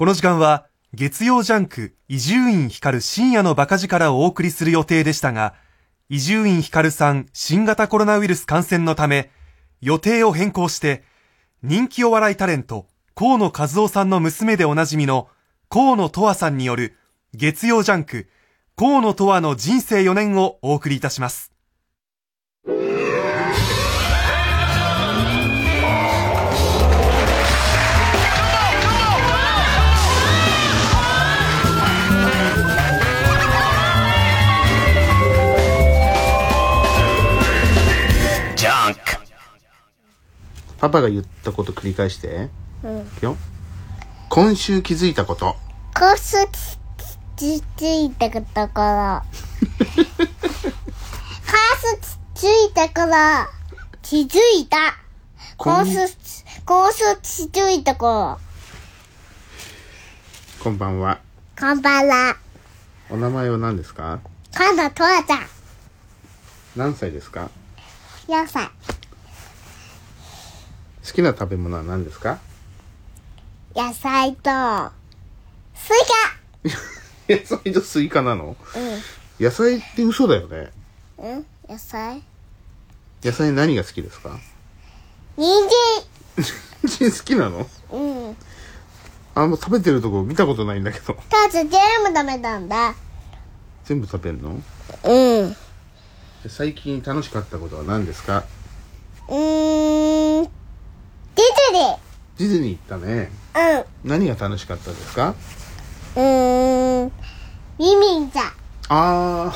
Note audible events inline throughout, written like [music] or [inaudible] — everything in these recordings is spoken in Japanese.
この時間は月曜ジャンク伊集院光深夜のバカ力をお送りする予定でしたが、伊集院光さん新型コロナウイルス感染のため、予定を変更して、人気お笑いタレント、河野和夫さんの娘でおなじみの河野とわさんによる月曜ジャンク河野とわの人生4年をお送りいたします。パパが言ったこと繰り返して。うん。よ。今週気づいたこと。今週気づいたことから。[laughs] 今週気づいたから。気づいた。今週、今週気づいたから。こんばんは。こんばんは。お名前は何ですか？かなとわちゃん。何歳ですか ?4 歳。好きな食べ物は何ですか？野菜と、スイカ [laughs] 野菜とスイカなの？うん。野菜って嘘だよね。うん？野菜？野菜何が好きですか？人参人参好きなの？うん。あんま食べてるとこ見たことないんだけど。たつ全部食べたんだ。全部食べるの？うん。最近楽しかったことは何ですか？うーん。ディズニー。ディズニー行ったね。うん。何が楽しかったですか？うーん。ミミンちゃん。あ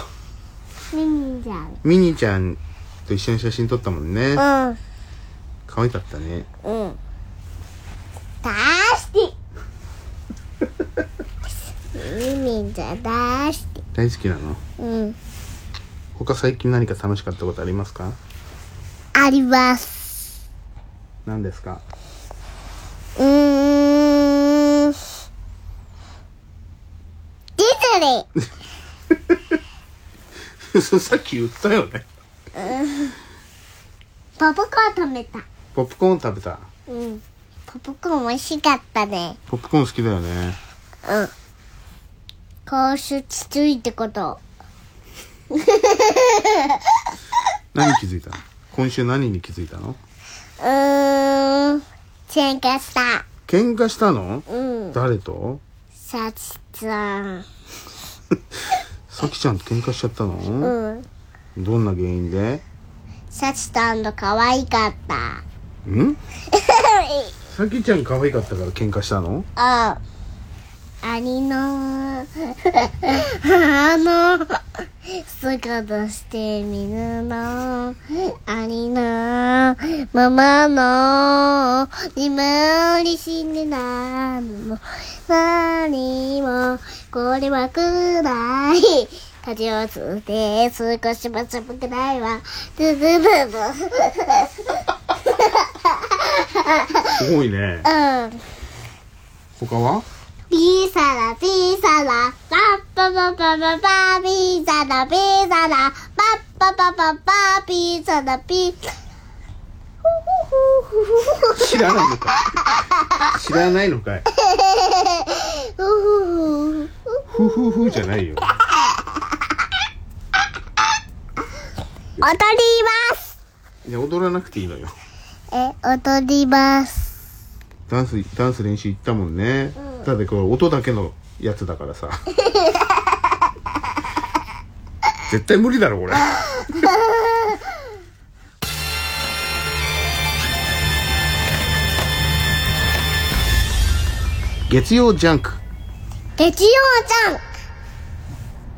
ー。ミミンちゃん。ミニちゃんと一緒に写真撮ったもんね。うん。可愛かったね。うん。大好き。ミミンちゃん大好き。大好きなの？うん。他最近何か楽しかったことありますか？あります。何ですか？うーん。ディズニー [laughs] さっき言ったよね。ポップコーン食べた。ポップコーン食べた？うん。ポップコーン美味しかったね。ポップコーン好きだよね。うん。今週きついってこと。何気づいたの？今週何に気づいたの？うーん、喧嘩した。喧嘩したの？うん。誰と？さちちゃん。[laughs] さきちゃんと喧嘩しちゃったの？うん。どんな原因で？さちちゃんと可愛かった。ん？[laughs] さきちゃん可愛かったから喧嘩したの？あありの、あの、姿してみるの、ありの、ママの、眠りしねなの、何も、これはくらい、風をて少しくない。すごいね。うん。他は？ピザラ、ピザラ、パッパパパパパ、ピザラ、ピザラ、パッパパパパ、ピザラ、ピ知らないのかい？知らないのかい？ふふふじゃないよ。踊ります。いや踊らなくていいのよ。え踊ります。ダンスダンス練習行ったもんね、うんただこれ音だけのやつだからさ。[laughs] 絶対無理だろこれ。月曜ジャンク。月曜ジャンク。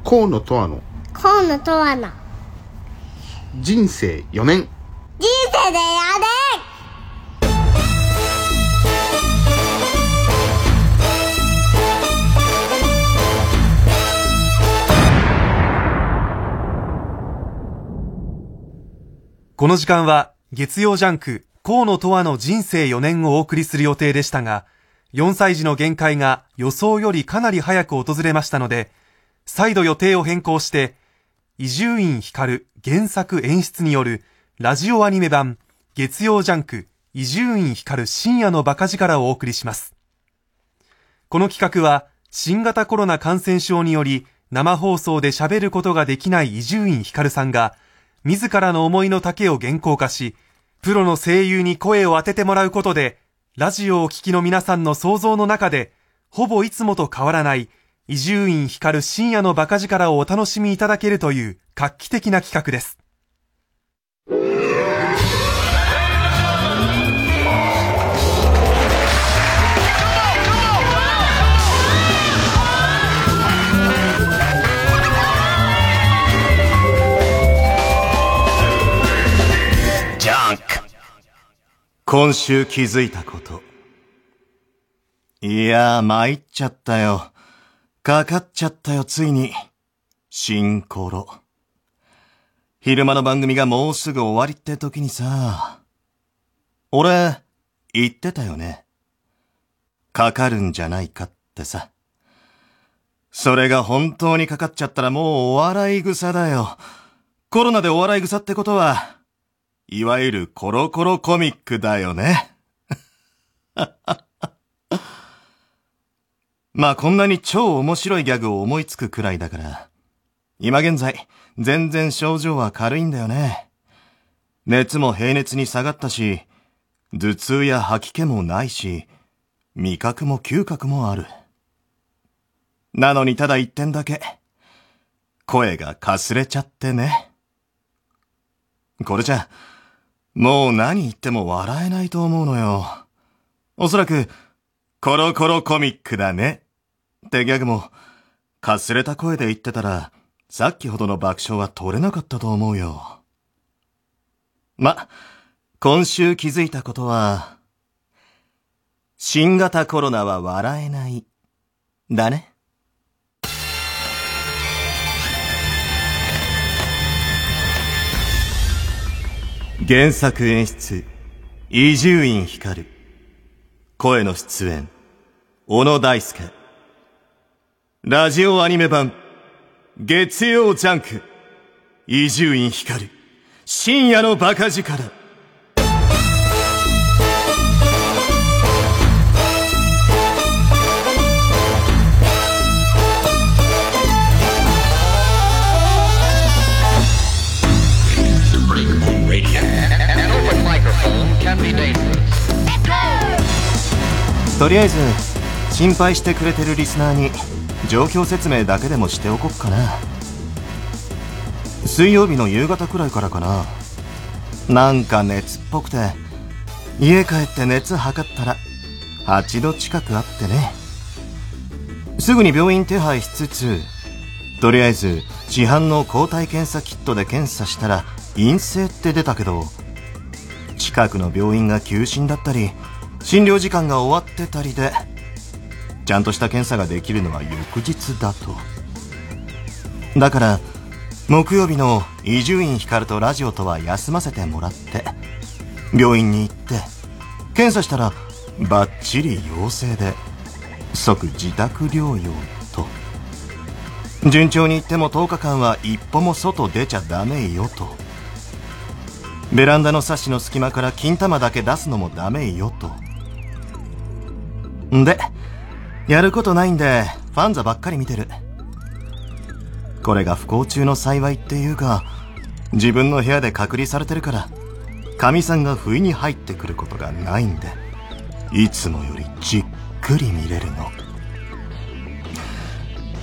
河野とわの。河野とわの。人生4年。人生で4年この時間は月曜ジャンク河野とわの人生4年をお送りする予定でしたが、4歳児の限界が予想よりかなり早く訪れましたので、再度予定を変更して、伊集院光原作演出によるラジオアニメ版月曜ジャンク伊集院光深夜のバカ力をお送りします。この企画は新型コロナ感染症により生放送で喋ることができない伊集院光さんが自らの思いの丈を原稿化し、プロの声優に声を当ててもらうことで、ラジオを聴きの皆さんの想像の中で、ほぼいつもと変わらない伊集院光深夜のバカ力をお楽しみいただけるという画期的な企画です。今週気づいたこと。いやー、参っちゃったよ。かかっちゃったよ、ついに。シンコロ。昼間の番組がもうすぐ終わりって時にさ、俺、言ってたよね。かかるんじゃないかってさ。それが本当にかかっちゃったらもうお笑い草だよ。コロナでお笑い草ってことは、いわゆるコロコロコミックだよね。[laughs] まあこんなに超面白いギャグを思いつくくらいだから、今現在、全然症状は軽いんだよね。熱も平熱に下がったし、頭痛や吐き気もないし、味覚も嗅覚もある。なのにただ一点だけ、声がかすれちゃってね。これじゃ、もう何言っても笑えないと思うのよ。おそらく、コロコロコミックだね。ってギャグも、かすれた声で言ってたら、さっきほどの爆笑は取れなかったと思うよ。ま、今週気づいたことは、新型コロナは笑えない。だね。原作演出、伊集院光。声の出演、小野大輔。ラジオアニメ版、月曜ジャンク、伊集院光。深夜のバカ力。とりあえず心配してくれてるリスナーに状況説明だけでもしておこっかな。水曜日の夕方くらいからかな。なんか熱っぽくて家帰って熱測ったら8度近くあってね。すぐに病院手配しつつとりあえず市販の抗体検査キットで検査したら陰性って出たけど近くの病院が休診だったり診療時間が終わってたりでちゃんとした検査ができるのは翌日だと。だから木曜日の伊集院光とラジオとは休ませてもらって病院に行って検査したらバッチリ陽性で即自宅療養と。順調にいっても10日間は一歩も外出ちゃダメよと。ベランダのサッシの隙間から金玉だけ出すのもダメよと。んで、やることないんで、ファンザばっかり見てる。これが不幸中の幸いっていうか、自分の部屋で隔離されてるから、神さんが不意に入ってくることがないんで、いつもよりじっくり見れるの。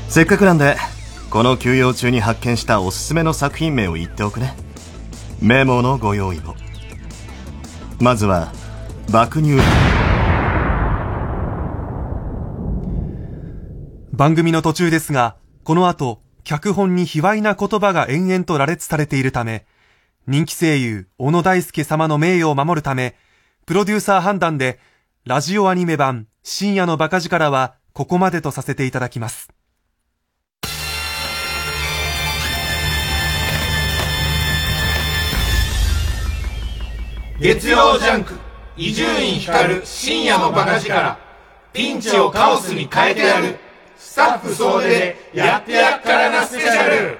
せっかくなんで、この休養中に発見したおすすめの作品名を言っておくね。メモのご用意を。まずは、爆乳。番組の途中ですが、この後、脚本に卑猥な言葉が延々と羅列されているため、人気声優、小野大輔様の名誉を守るため、プロデューサー判断で、ラジオアニメ版、深夜のバカ力は、ここまでとさせていただきます。月曜ジャンク、伊集院光る深夜のバカ力、ピンチをカオスに変えてやる。スタッフ総出でやってやっからなスペシャル。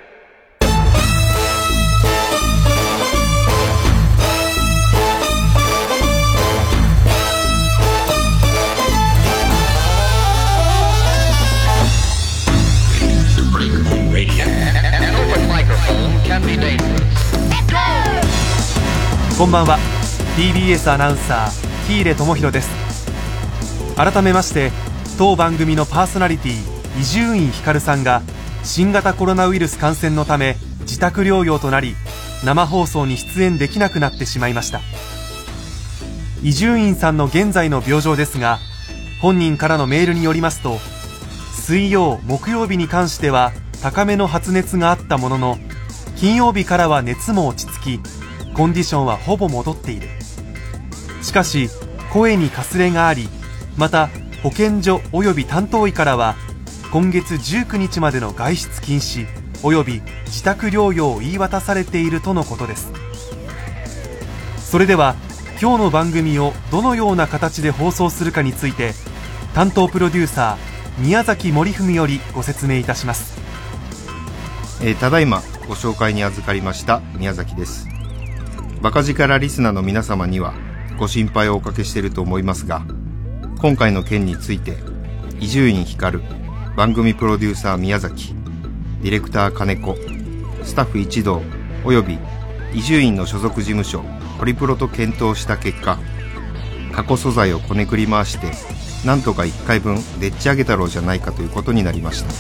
こんばんは。TBS アナウンサー喜入智弘です。改めまして当番組のパーソナリティ伊集院光さんが新型コロナウイルス感染のため自宅療養となり生放送に出演できなくなってしまいました。伊集院さんの現在の病状ですが本人からのメールによりますと水曜木曜日に関しては高めの発熱があったものの金曜日からは熱も落ち着きコンディションはほぼ戻っている。しかし声にかすれがありまた保健所及び担当医からは今月19日までの外出禁止及び自宅療養を言い渡されているとのことです。それでは今日の番組をどのような形で放送するかについて担当プロデューサー宮崎森文よりご説明いたします。えーただいまご紹介に預かりました宮崎です。バカ力リスナーの皆様にはご心配をおかけしていると思いますが今回の件について伊集院光番組プロデューサー宮崎ディレクター金子スタッフ一同および伊集院の所属事務所ホリプロと検討した結果過去素材をこねくり回してなんとか1回分でっち上げたろうじゃないかということになりました。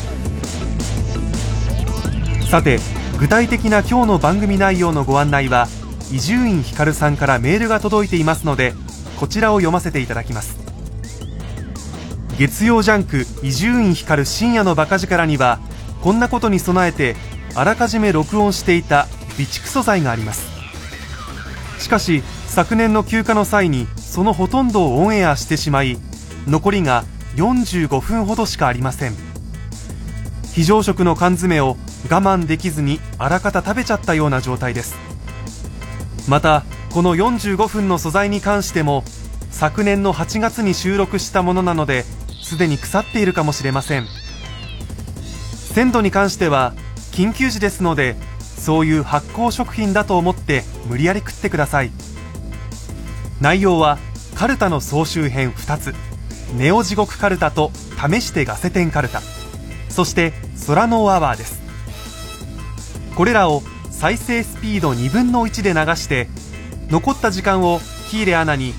さて具体的な今日の番組内容のご案内は伊集院光さんからメールが届いていますのでこちらを読ませていただきます。月曜ジャンク伊集院光深夜のバカ力にはこんなことに備えてあらかじめ録音していた備蓄素材があります。しかし昨年の休暇の際にそのほとんどをオンエアしてしまい残りが45分ほどしかありません。非常食の缶詰を我慢できずにあらかた食べちゃったような状態です。またこの45分の素材に関しても昨年の8月に収録したものなのですでに腐っているかもしれません。鮮度に関しては緊急時ですのでそういう発酵食品だと思って無理やり食ってください。内容はカルタの総集編2つ。ネオ地獄カルタと試してガセテンカルタ。そして空のアワーです。これらを再生スピード2分の1で流して残った時間を喜入アナに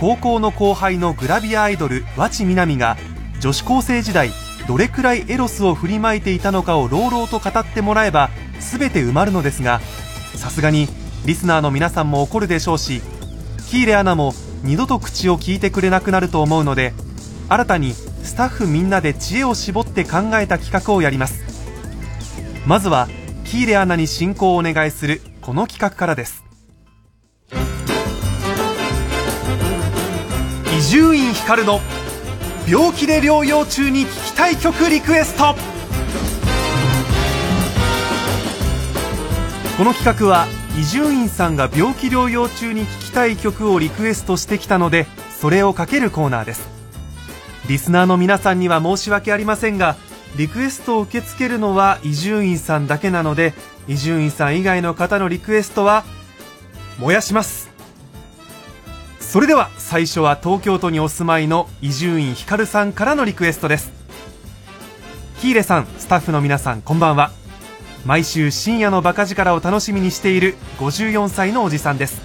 高校の後輩のグラビアアイドル和知みなみが女子高生時代どれくらいエロスを振りまいていたのかを朗々と語ってもらえば全て埋まるのですがさすがにリスナーの皆さんも怒るでしょうし喜入アナも二度と口を聞いてくれなくなると思うので新たにスタッフみんなで知恵を絞って考えた企画をやります。まずは喜入アナに進行をお願いするこの企画からです。伊集院光の病気で療養中に聴きたい曲リクエスト。この企画は伊集院さんが病気療養中に聴きたい曲をリクエストしてきたのでそれをかけるコーナーです。リスナーの皆さんには申し訳ありませんがリクエストを受け付けるのは伊集院さんだけなので伊集院さん以外の方のリクエストは燃やします。それでは最初は東京都にお住まいの伊集院光さんからのリクエストです。喜入さんスタッフの皆さんこんばんは。毎週深夜のバカ力を楽しみにしている54歳のおじさんです。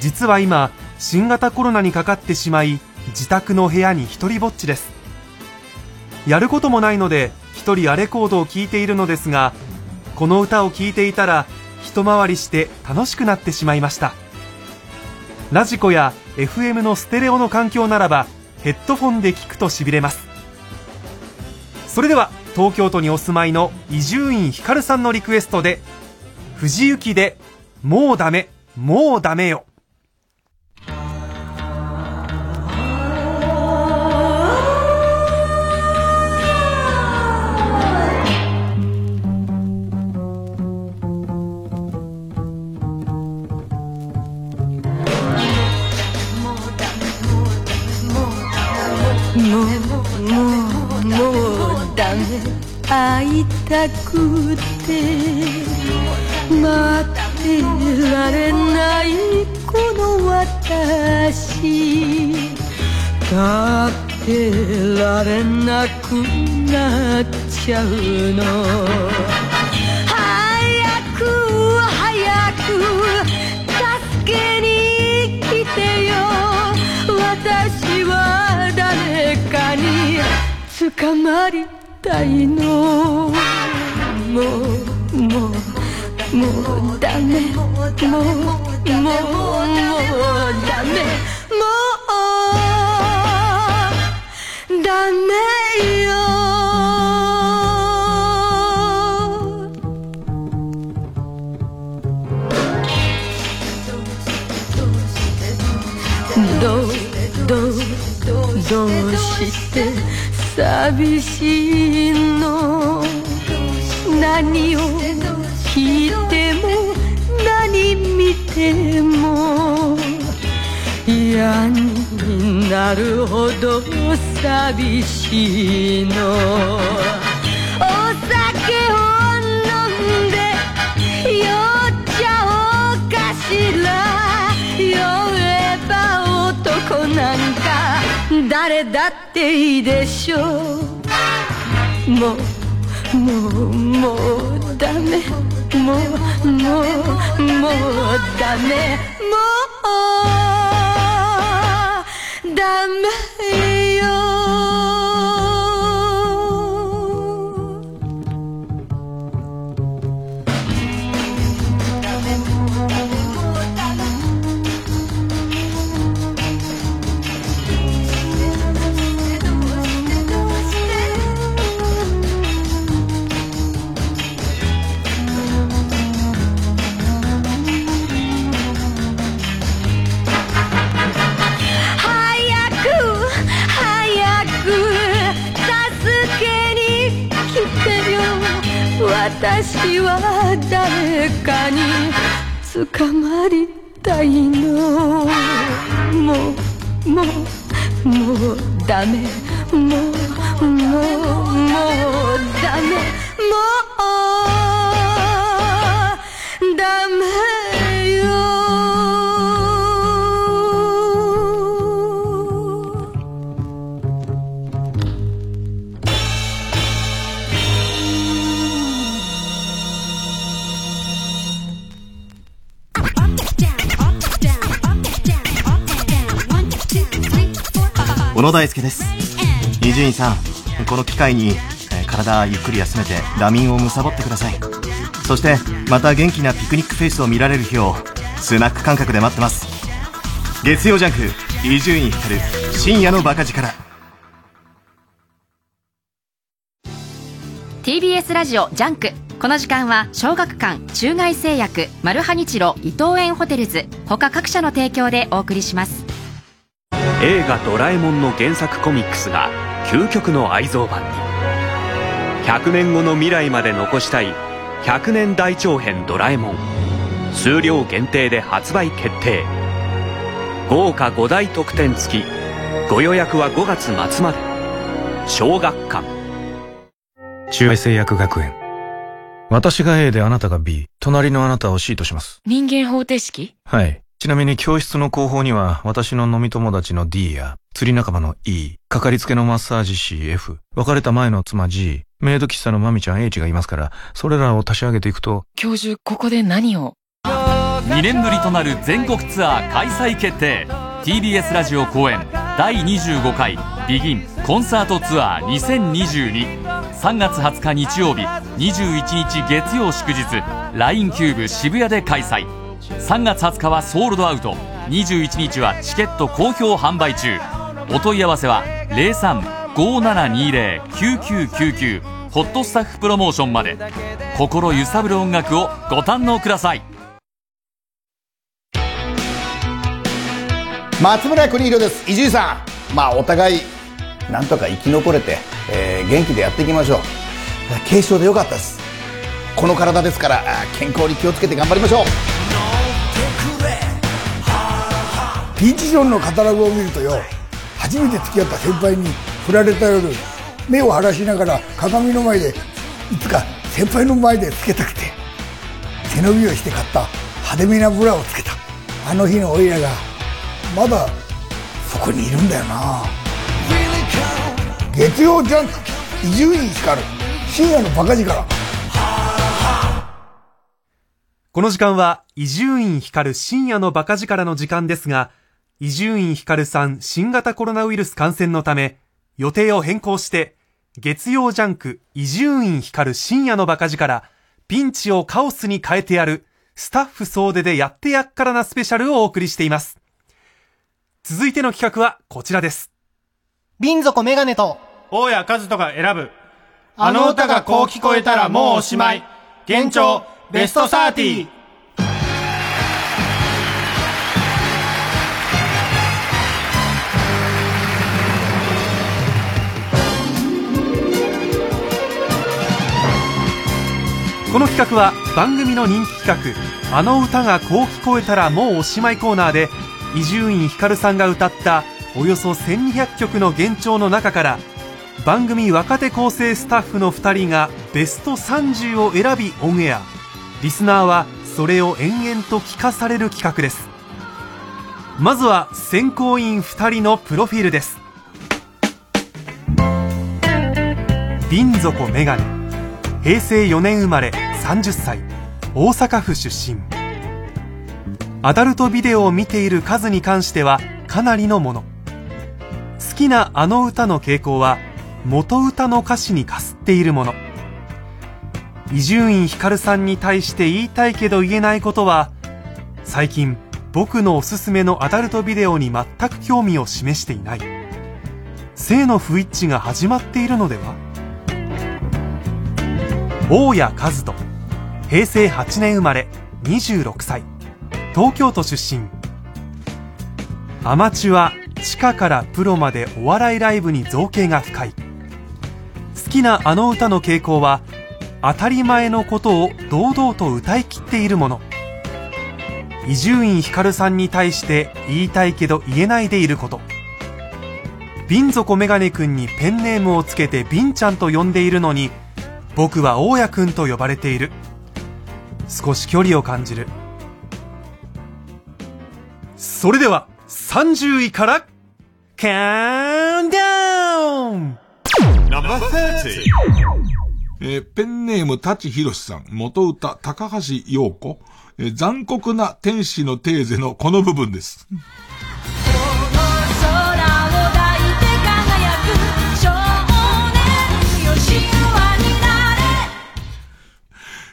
実は今新型コロナにかかってしまい自宅の部屋に一人ぼっちです。やることもないので一人アレコードを聴いているのですがこの歌を聴いていたら一回りして楽しくなってしまいました。ラジコや FM のステレオの環境ならばヘッドフォンで聞くとしびれます。それでは東京都にお住まいの伊集院光さんのリクエストで藤幸で「もうダメもうダメよ」会いたくて。待ってられないこの私。立ってられなくなっちゃうの。早く早く助けに来てよ。私は誰かに捕まりたいの。もうもうもうダメ。もうもうもうダメ。もうダメよ。どうどうどうして寂しいの。何を聞いても何見ても嫌になるほど寂しいの。誰だっていいでしょう。もうもうもうダメ。もうもうもうダメ。もうダメ。私は誰かに捕まりたいの。もうもうもうダメもうもうもうダメもう野大輔です。伊集院さんこの機会に、体ゆっくり休めて惰眠を貪ってください。そしてまた元気なピクニックフェイスを見られる日をスナック感覚で待ってます。月曜ジャンク伊集院光深夜のバカ力。TBS ラジオジャンク。この時間は小学館中外製薬マルハニチロ伊藤園ホテルズ。他各社の提供でお送りします。映画「ドラえもん」の原作コミックスが究極の愛蔵版に。100年後の未来まで残したい100年大長編ドラえもん。数量限定で発売決定。豪華5大特典付き。ご予約は5月末まで。小学館。中外製薬学園。私が A であなたが B 隣のあなたを C とします。人間方程式？はいちなみに教室の後方には私の飲み友達の D や釣り仲間の E かかりつけのマッサージ師 F 別れた前の妻 G メイド喫茶のマミちゃん H がいますからそれらを足し上げていくと教授ここで何を？2年ぶりとなる全国ツアー開催決定。TBS ラジオ公演第25回ビギンコンサートツアー20223月20日日曜日21日月曜祝日 LINE キューブ渋谷で開催3月20日はソールドアウト。21日はチケット好評販売中。お問い合わせは0357209999ホットスタッフプロモーションまで。心揺さぶる音楽をご堪能ください。松村邦弘です。伊集院さん。まあお互いなんとか生き残れて、えー元気でやっていきましょう。軽症でよかったです。この体ですから健康に気をつけて頑張りましょう。ピーチ・ジョンのカタログを見るとよ初めて付き合った先輩に振られた夜目を晴らしながら鏡の前でいつか先輩の前でつけたくて背伸びをして買った派手めなブラをつけた。あの日のオイラがまだそこにいるんだよな。月曜ジャンク伊集院光深夜のバカ力。この時間は、伊集院光深夜のバカ力の時間ですが、伊集院光さん新型コロナウイルス感染のため、予定を変更して、月曜ジャンク伊集院光深夜のバカ力、ピンチをカオスに変えてやる、スタッフ総出でやってやっからなスペシャルをお送りしています。続いての企画はこちらです。瓶底メガネと、大谷和人が選ぶ、あの歌がこう聞こえたらもうおしまい、現状、ベスト30この企画は番組の人気企画「あの歌がこう聞こえたらもうおしまい」コーナーで伊集院光さんが歌ったおよそ1200曲の幻聴の中から番組若手構成スタッフの2人がベスト30を選びオンエア。リスナーはそれを延々と聞かされる企画です。まずは選考員2人のプロフィールです。瓶底メガネ平成4年生まれ30歳。大阪府出身。アダルトビデオを見ている数に関してはかなりのもの。好きなあの歌の傾向は元歌の歌詞にかすっているもの。伊集院光さんに対して言いたいけど言えないことは最近僕のおすすめのアダルトビデオに全く興味を示していない。性の不一致が始まっているのでは？大谷和人。平成8年生まれ26歳。東京都出身。アマチュア地下からプロまでお笑いライブに造形が深い。好きなあの歌の傾向は当たり前のことを堂々と歌い切っているもの。伊集院光さんに対して言いたいけど言えないでいること。瓶底メガネくんにペンネームをつけて瓶ちゃんと呼んでいるのに僕は大家くんと呼ばれている。少し距離を感じる。それでは30位からカウンダウン。えー、ペンネーム、舘ひろしさん、元歌、高橋陽子、えー、残酷な天使のテーゼのこの部分です。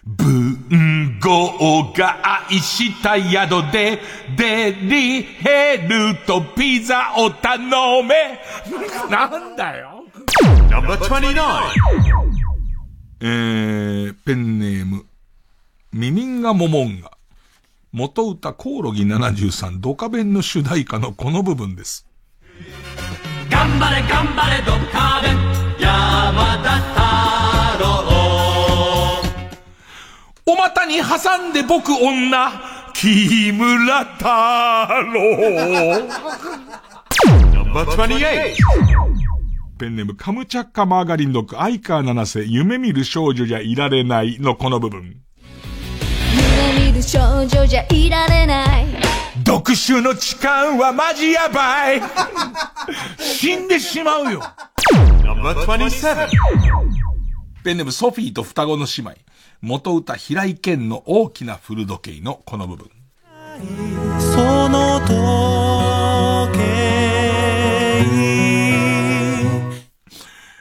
文豪が愛した宿でデリヘルとピザを頼め [laughs] なんだよ !No.29 えー、ペンネーム、ミミンガモモンガ。元歌コオロギ73ドカベンの主題歌のこの部分です。頑張れ頑張れドカベン山田お股に挟んで僕女木村太郎 Number 28ペンネームカムチャッカマーガリンドック、アイカー七世、夢見る少女じゃいられないのこの部分。夢見る少女じゃいられない。読書の時間はマジやばい [laughs] 死んでしまうよ [laughs] 27. ペンネームソフィーと双子の姉妹。元歌平井堅の大きな古時計のこの部分。その時計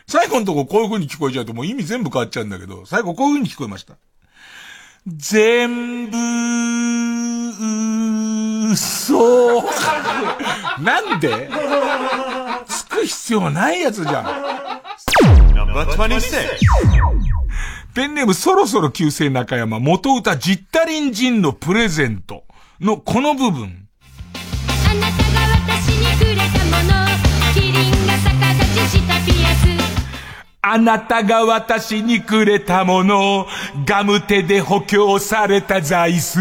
最後のとここういう風に聞こえちゃうともう意味全部変わっちゃうんだけど、最後こういう風に聞こえました。全部、嘘。なんで？つく必要ないやつじゃん。ペンネームそろそろ旧姓中山、元歌ジッタリンジンのプレゼントのこの部分。あなたが私にくれたもの、キリンが逆立ちしたピアス。あなたが私にくれたもの、ガム手で補強された座椅子。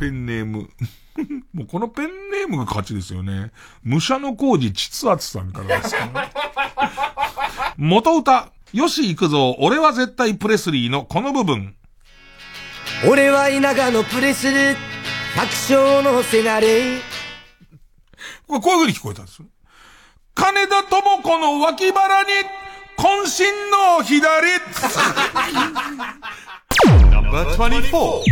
ペンネーム。[laughs] もうこのペンネームが勝ちですよね。武者の工事秩圧さんからですか、ね、元歌、よし行くぞ、俺は絶対プレスリーのこの部分。俺は稲賀のプレスリー、百姓のせなれ。こういう風に聞こえたんですよ。金田智子の脇腹に、渾身の左 [laughs] 24.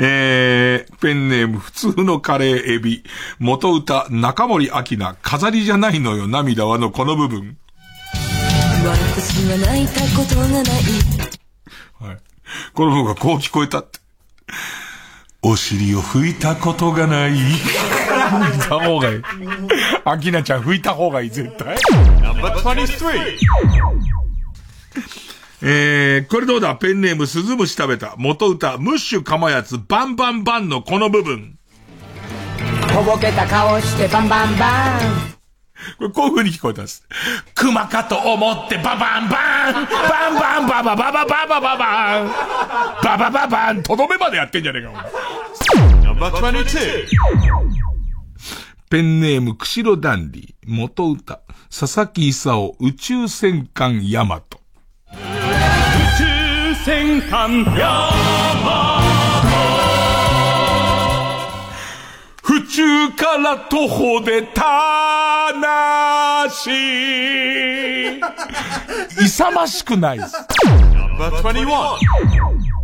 えー、ペンネーム普通のカレーエビ。元歌中森明菜。飾りじゃないのよ涙はのこの部分。私は泣いたことがないはい。この部分がこう聞こえたって。お尻を拭いたことがない。拭いた方がいい。アキナちゃん拭いた方がいい、絶対。Number 23. えー、これどうだ？ペンネーム鈴虫食べた。元歌、ムッシュかまやつ、バンバンバンのこの部分。とぼけた顔してバンバンバンこれこういう風に聞こえたんです。熊かと思ってババンバン。バンバンバババババババババン。ババババン。とどめまでやってんじゃねえか、お前。Number 22. ペンネーム、釧路ダンディ、元歌、佐々木勲、宇宙戦艦ヤマト。宇宙戦艦ヤマ府中から徒歩でたなし。勇ましくないです。Number 21.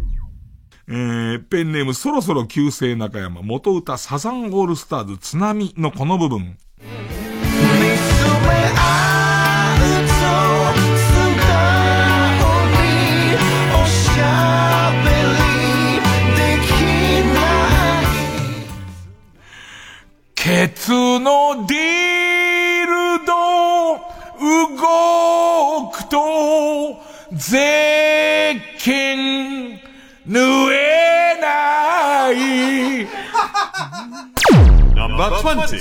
えー、ペンネームそろそろ旧姓中山、元歌サザンオールスターズ津波のこの部分。ケツのディルド動くと税金縫えない。Number 20.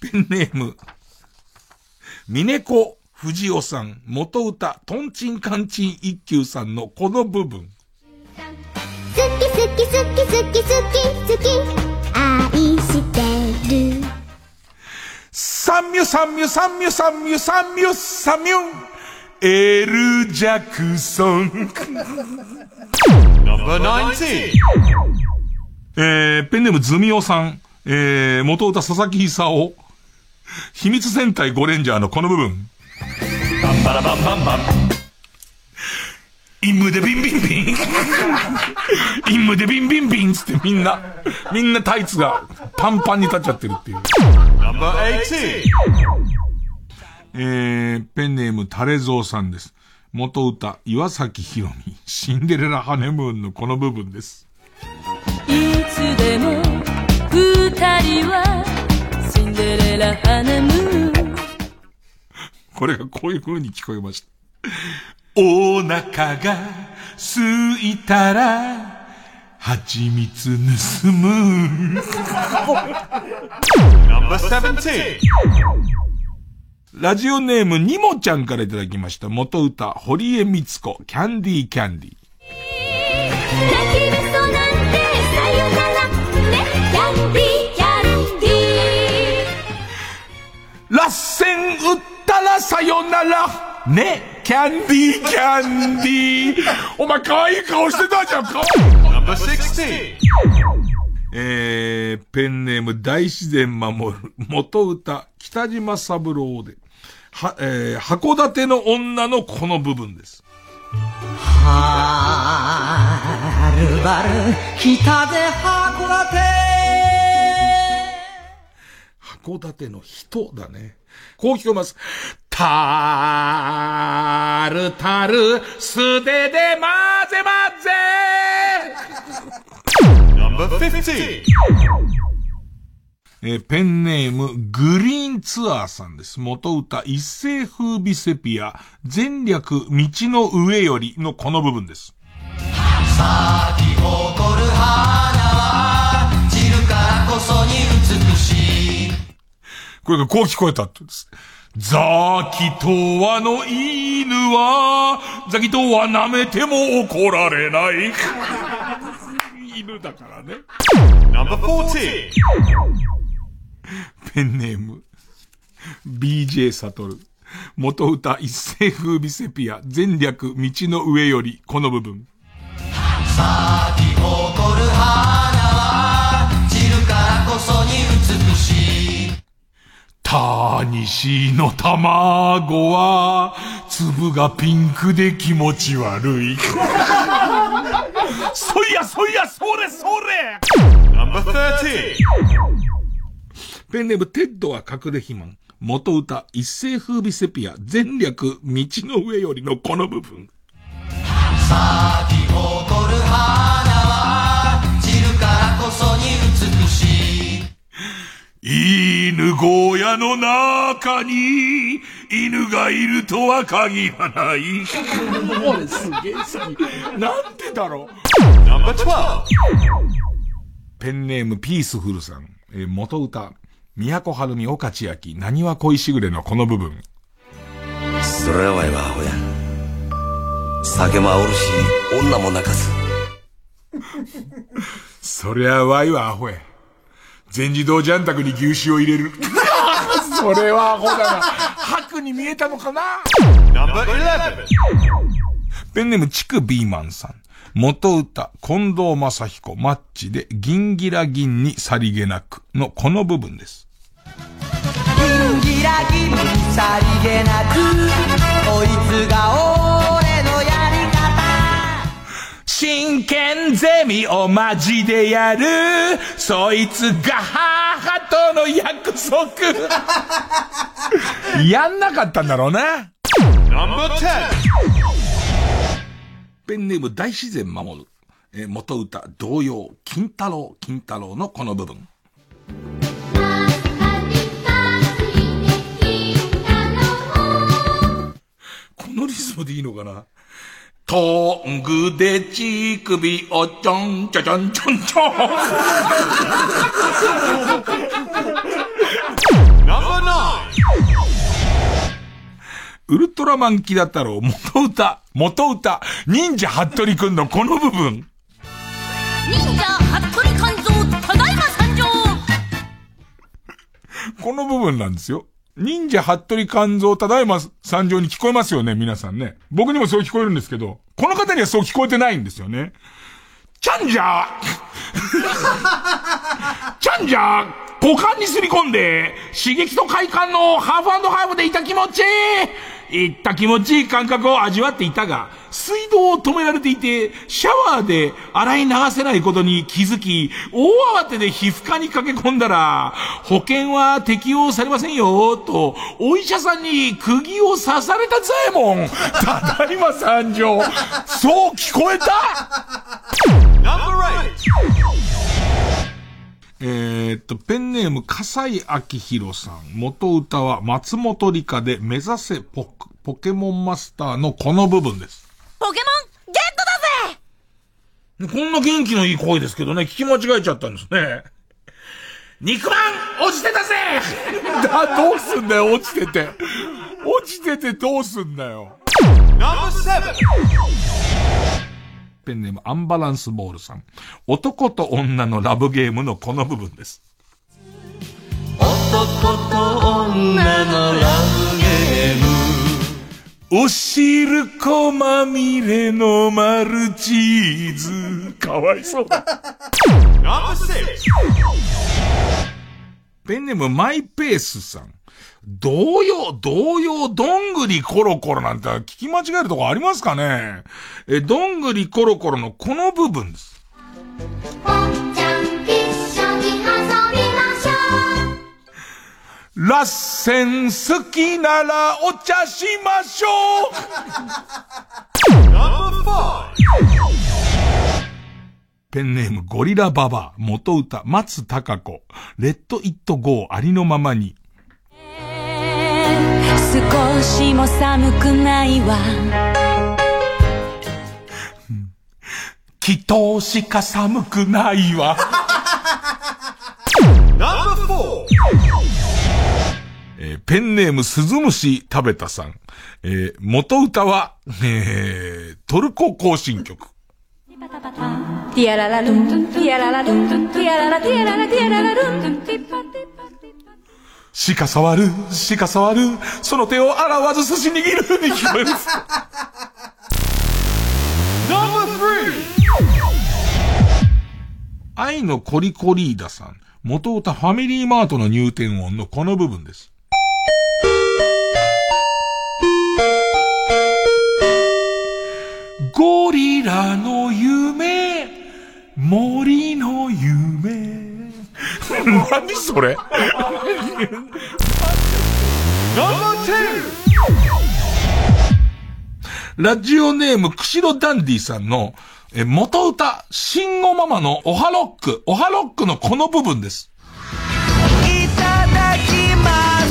ペンネーム、ミネコ藤尾さん、元歌、トンチンカンチン一休さんのこの部分。好き好き好き好き好き好き愛してるサンミュサンミュサンミュサンミュサンミュサンミュエル・ジャクソン。Number 19. えー、ペンネームズミオさん、えー、元歌佐々木久夫、秘密戦隊ゴレンジャーのこの部分。バンバラバンバンバン。陰夢でビンビンビン。陰夢でビンビンビンつってみんな、みんなタイツがパンパンに立っちゃってるっていう。Number 18. えー、ペンネームタレゾウさんです。元歌、岩崎宏美、シンデレラハネムーンのこの部分です。いつでも二人はシンデレラハネムーンこれがこういう風に聞こえました。お腹が空いたら、蜂蜜盗む。Number 17. ラジオネームにもちゃんからいただきました。元歌、堀江光子、キャンディーキャンディー。泣きべそなんてさよならねキャンディーキャンディーラッセン打ったらさよならねキャンディーキャンディーお前可愛い顔してたじゃん顔 Number 16. えー、ペンネーム大自然守る、元歌、北島三郎で、は、えー、函館の女のこの部分です。はるばる北で函館函館の人だね。こう聞こえます。たーるたる、素手で混ぜ混ぜ Number 15. えーペンネーム、グリーンツアーさんです。元歌、一世風靡セピア、前略、道の上よりのこの部分です。咲き誇る花は散るからこそに美しいこれがこう聞こえたって言うんです。ザキトワの犬は、ザキトワ舐めても怒られない。[laughs] 犬だからね。Number 14. ペンネーム、BJ サトル。元歌一世風靡セピア、前略道の上より、この部分。咲き誇る花は散るからこそに美しいたタニシの卵は、粒がピンクで気持ち悪い。[laughs] そいやそいや、それそれ !No.13! ペンネームテッドは隠れ肥満。元歌、一世風靡セピア、全略、道の上よりのこの部分。咲き誇犬小屋の中に犬がいるとは限らない。俺すげえ好き。なんでだろう？ナンバー12ペンネームピースフルさん。えー元歌。都はるみ岡千秋、なにわ恋しぐれのこの部分。それはわいはアホや酒もおるし女も泣かすそりゃワイはアホや。全自動ジャンタクに牛脂を入れる。[laughs] それはアホだな。白に見えたのかな？ペンネームチクビーマンさん。元歌、近藤正彦、マッチで、銀ギラ銀にさりげなくのこの部分です。ギンギラギンさりげなくこいつが真剣ゼミをマジでやるそいつが母との約束 [laughs] やんなかったんだろうな。ペンネーム大自然守る。えー元歌、童謡、金太郎、金太郎のこの部分。このリズムでいいのかな？トングで乳首をちょんちょちょんちょんちょん。ウルトラマンキダ太郎、元歌、元歌、忍者ハットリくんのこの部分。忍者服部勘蔵ただいま参上 [laughs] この部分なんですよ。忍者ハットリ勘蔵ただいま参上に聞こえますよね、皆さんね。僕にもそう聞こえるんですけど、この方にはそう聞こえてないんですよね。チャンジャー [laughs] チャンジャー股間にすり込んで、刺激と快感のハーフハーフでいた気持ちいった気持ちいい感覚を味わっていたが、水道を止められていて、シャワーで洗い流せないことに気づき、大慌てで皮膚科に駆け込んだら、保険は適用されませんよ、と、お医者さんに釘を刺されたザエモン。ただいま参上。そう聞こえたえーっと、ペンネーム、笠井明宏さん。元歌は松本理香で目指せポクポケモンマスターのこの部分です。ポケモンゲットだぜこんな元気のいい声ですけどね、聞き間違えちゃったんですね。肉まん落ちてたぜ [laughs] だ、どうすんだよ、落ちてて。落ちててどうすんだよ。ペンネームアンバランスボールさん。男と女のラブゲームのこの部分です。男と女のラブゲームお汁粉まみれのマルチーズ。かわいそうだ。[laughs] ペンネームマイペースさん。童謡、童謡、どんぐりコロコロなんて聞き間違えるとこありますかね？え、どんぐりコロコロのこの部分です。ラッセン好きならお茶しましょう [laughs] ペンネームゴリラババア、元歌、松高子、レッドイットゴーありのままに。少しも寒くないわ祈祷しか寒くないわ。えーペンネームスズムシ食べたさん。えー元歌は、えートルコ行進曲。ティアララルントン、ティアララルントン、ティアララ、ティアララ、ティアララルン、ティパティパティ。鹿触る、鹿触る、その手を洗わず寿司握るに聞こえます。愛のコリコリーダさん、元歌ファミリーマートの入店音のこの部分です。ゴリラの夢森の夢。[laughs] 何それ？ラジオネーム、釧路ダンディさんの、え、元歌、慎吾ママのおはロック、おはロックのこの部分です。いただきます。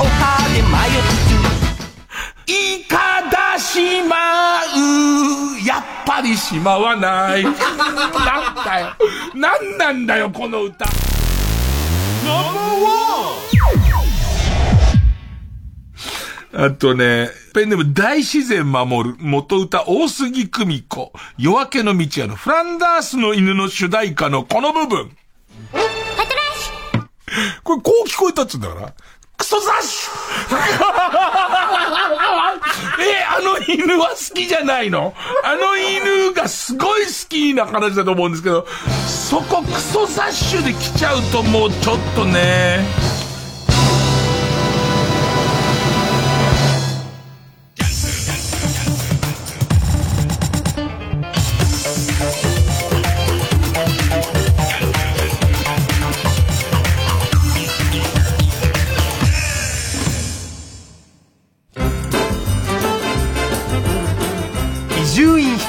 おはげマヨいかだしまう。やっぱりしまわない。なんだよ。なんなんだよ、この歌。あとね、ペンネーム大自然守る、元歌大杉久美子、夜明けの道屋のフランダースの犬の主題歌のこの部分。これこう聞こえたっつうんだから。クソ雑種 [laughs] え、あの犬は好きじゃないの？あの犬がすごい好きな形だと思うんですけど、そこクソ雑種で来ちゃうともうちょっとね。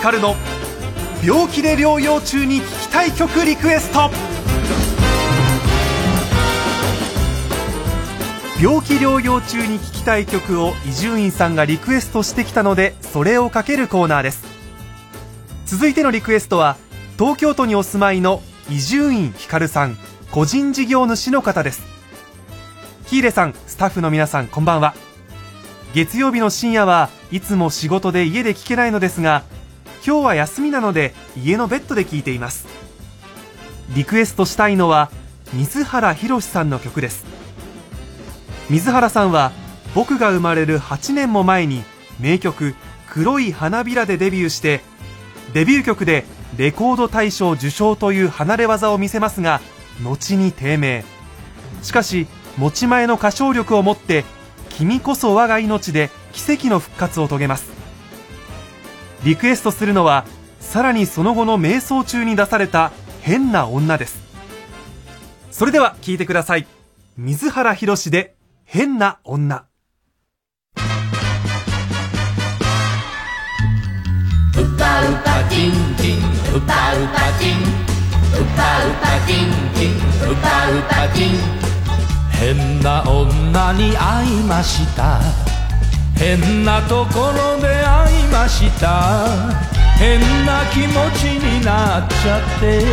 光の病気で療養中に聴きたい曲リクエスト。病気療養中に聴きたい曲を伊集院さんがリクエストしてきたのでそれをかけるコーナーです。続いてのリクエストは東京都にお住まいの伊集院光さん個人事業主の方です。喜入さんスタッフの皆さんこんばんは。月曜日の深夜はいつも仕事で家で聞けないのですが今日は休みなので家のベッドで聞いています。リクエストしたいのは水原ひろしさんの曲です。水原さんは僕が生まれる8年も前に名曲「黒い花びら」でデビューしてデビュー曲でレコード大賞受賞という離れ技を見せますが後に低迷。しかし持ち前の歌唱力を持って君こそ我が命で奇跡の復活を遂げます。リクエストするのはさらにその後の瞑想中に出された変な女です。それでは聴いてください。水原ひろしで変な女。うぱうぱティンティンうぱうぱティンうぱうぱティンティンうぱうぱティン変な女に会いました。変なところで会いました。変な気持ちになっちゃって。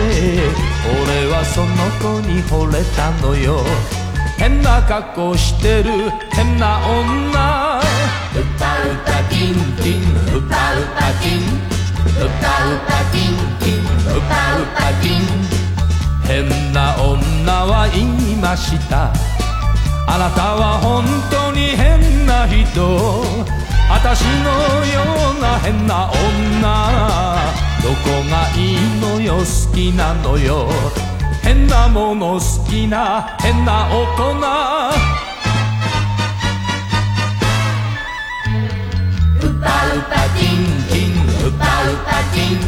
俺はその子に惚れたのよ。変な格好してる。変な女。うぱうぱティンティン。うぱうぱティン。うぱうぱティンティン。うぱうぱティン。変な女は言いましたあなたは本当に変な人。私のような変な女。どこがいいのよ好きなのよ。変なもの好きな変な大人。うぱうぱティンティンうぱうぱティン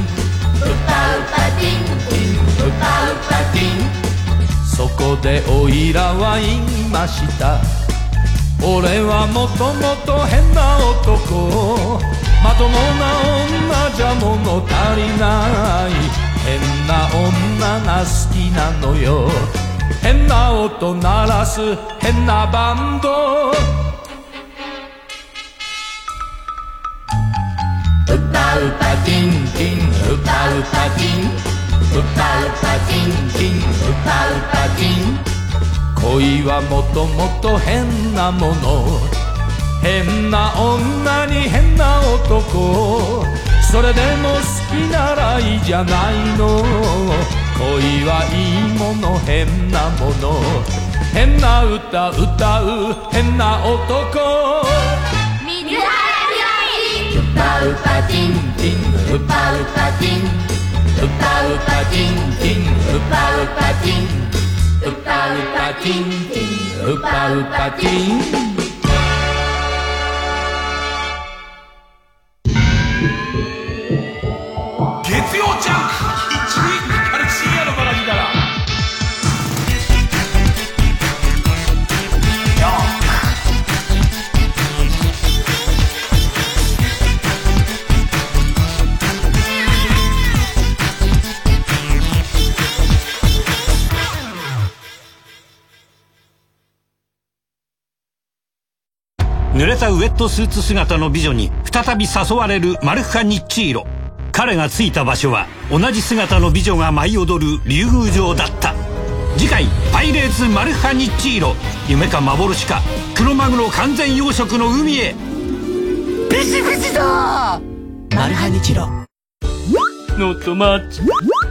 うぱうぱティンティンうぱうぱティンそこでおいらは言いました。俺はもともと変な男。まともな女じゃ物足りない。変な女が好きなのよ。変な音鳴らす変なバンド。うぱうぱティンティンうぱうぱティン。うぱうぱティンティンうぱうぱティン恋はもともと変なもの変な女に変な男それでも好きならいいじゃないの恋はいいもの変なもの変な歌歌う変な男水原ひろしうぱうぱティンティンうぱうぱティンうぱうぱティンティンうぱうぱティンうぱうぱティンティンうぱうぱティンウェットスーツ姿の美女に再び誘われるマルフカ・ニッチーロ。彼が着いた場所は同じ姿の美女が舞い踊る竜宮城だった。次回「パイレーツマルファニッチーロ」夢か幻かクロマグロ完全養殖の海へ。ビシビシだマルハニチロ。ノットマッチ。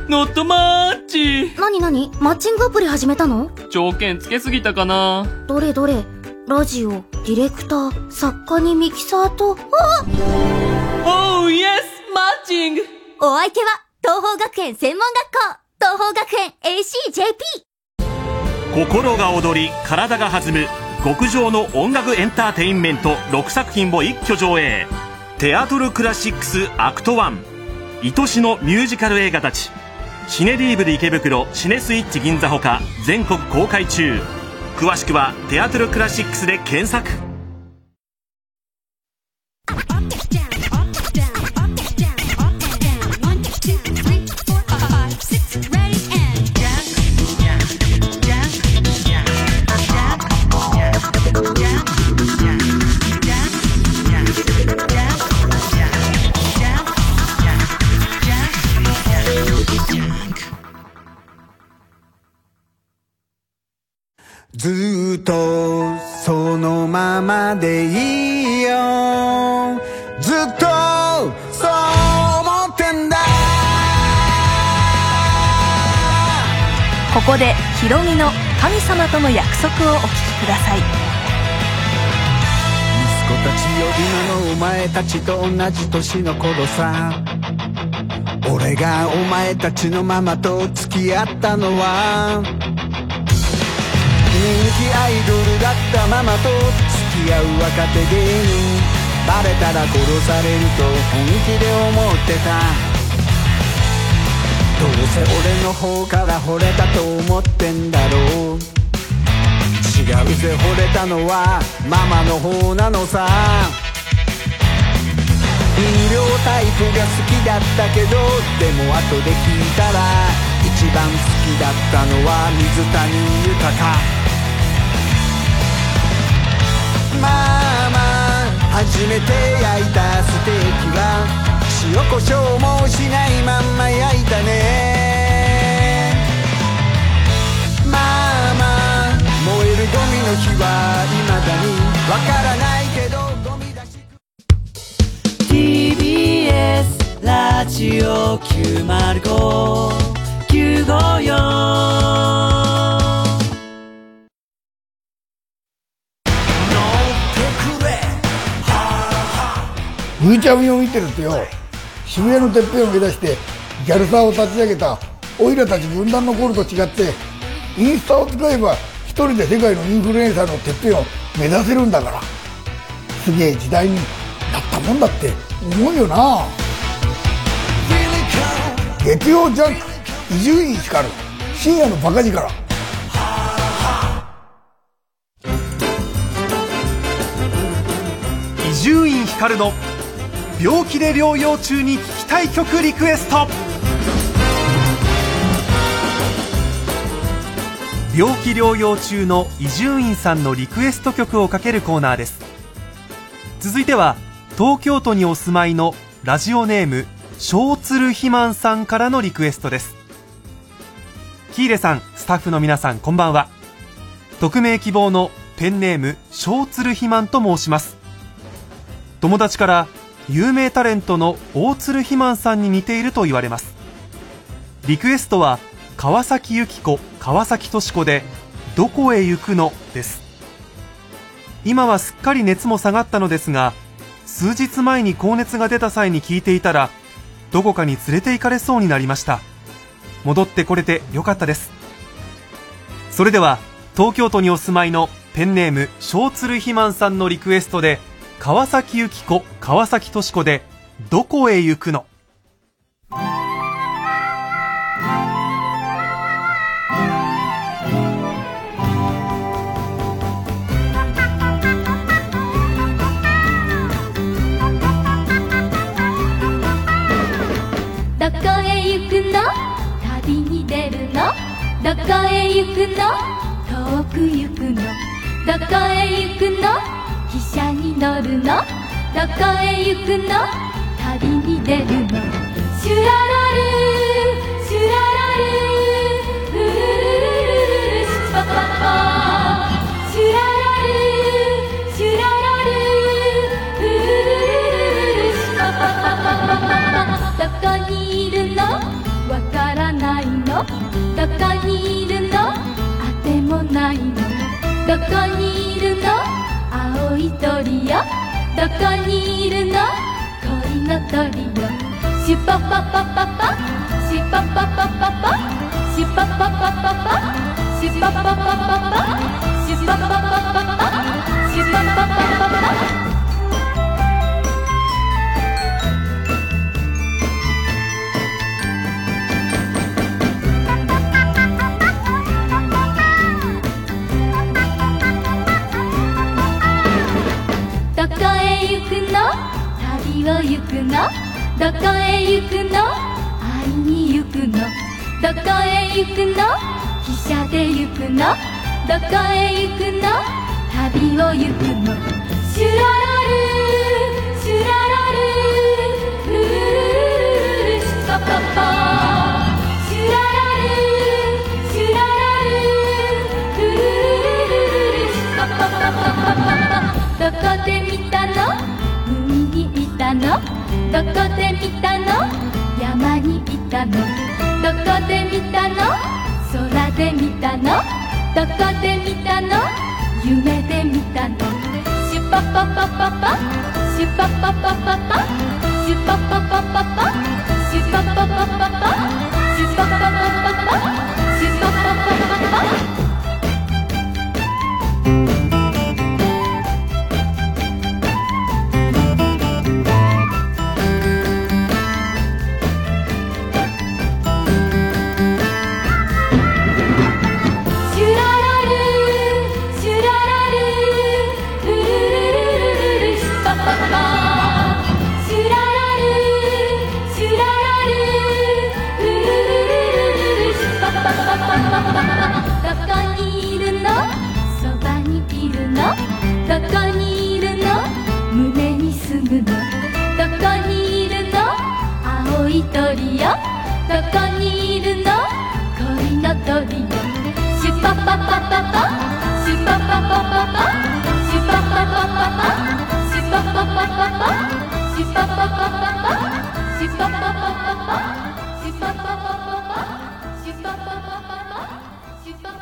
ノットマッチ。なになにマッチングアプリ始めたの？条件つけすぎたかな。どれどれ？ラジオ、ディレクター、作家にミキサーと、あおー。イエスマッチングお相手は、東放学園専門学校東放学園 ACJP 心が踊り体が弾む極上の音楽エンターテインメント6作品を一挙上映。テアトルクラシックスアクト1愛しのミュージカル映画たち。シネ・リーブル池袋シネスイッチ銀座ほか全国公開中詳しくはテアトルクラシックスで検索。とそのままでいいよ。ずっとそう思ってんだ。ここでヒロミの神様との約束をお聞きください。息子たちよ今のお前たちと同じ年の頃さ。俺がお前たちのママと付き合ったのは人気アイドルだったママと付き合う若手芸人。バレたら殺されると本気で思ってた。どうせ俺の方から惚れたと思ってんだろう。違うぜ惚れたのはママの方なのさ。飲料タイプが好きだったけどでも後で聞いたら一番好きだったのは水谷豊。まあまあ初めて焼いたステーキは塩コショウもしないまんま焼いたね。まあまあ燃えるゴミの日は未だにわからないけどゴミ出し TBS ラジオ905954グーチャミを見てるとよ渋谷のてっぺんを目指してギャルサーを立ち上げたオイラたち軍団の頃と違ってインスタを使えば一人で世界のインフルエンサーのてっぺんを目指せるんだから。すげえ時代になったもんだって思うよな。月曜ジャンク伊集院光る深夜のバカ力。伊集院光の病気で療養中に聴きたい曲リクエスト。病気療養中の伊集院さんのリクエスト曲をかけるコーナーです。続いては東京都にお住まいのラジオネーム小鶴肥満さんからのリクエストです。喜入さんスタッフの皆さんこんばんは。匿名希望のペンネーム小鶴肥満と申します。友達から有名タレントの大鶴肥満さんに似ていると言われます。リクエストは川崎由紀子川崎敏子でどこへ行くの？です。今はすっかり熱も下がったのですが数日前に高熱が出た際に聞いていたらどこかに連れて行かれそうになりました。戻ってこれてよかったです。それでは東京都にお住まいのペンネーム小鶴肥満さんのリクエストで川崎由紀子川崎敏子でどこへ行くの？どこへ行くの？旅に出るの？どこへ行くの？遠く行くの？どこへ行くの？乗るの？どこへ行くの？旅に出るの？シュララルシュララルルルルルルルシュパパパシュララルシュララルルルルルルシュパパパパパパどこにいるのわからないのどこにいるのあてもないのどこにいるの青い鳥よどこにいるの？恋の鳥よ。シュパパパパパシュパパパパパシュパパパパパシュパパパパパシュパパパパパシュパパパパパ行くの旅を行くのどこへ行くの会いに行くのどこへ行くの汽車で行くのどこへ行くの旅を行くのシュララルシュララルルルルルルルシュパパパどこで見たの？山にいたの？どこで見たの？空で見たの？どこで見たの？夢で見たの？シュパパパパパシュパパパパパシュパパパパパシュパパパパパシュパパパパ Super super, super, super, super, super, super, super, super, super, super, super, super, super, super, super, super.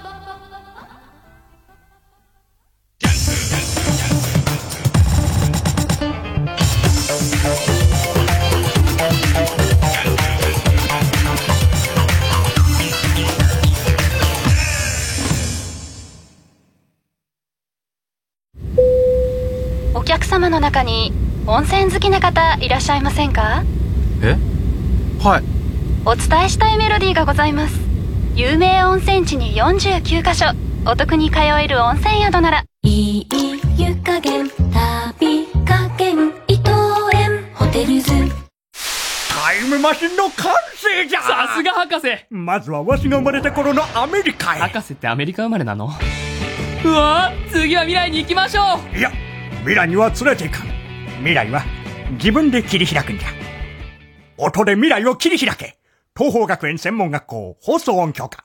客様の中に温泉好きな方いらっしゃいませんか？え？はい。お伝えしたいメロディーがございます。有名温泉地に49カ所。お得に通える温泉宿なら。いい湯加減旅加減伊藤園。ホテルズ。タイムマシンの完成じゃ！さすが博士。まずはわしが生まれた頃のアメリカへ。博士ってアメリカ生まれなの？うわ次は未来に行きましょう。いや未来には連れていかん未来は自分で切り開くんじゃ。音で未来を切り開け。東方学園専門学校放送音響科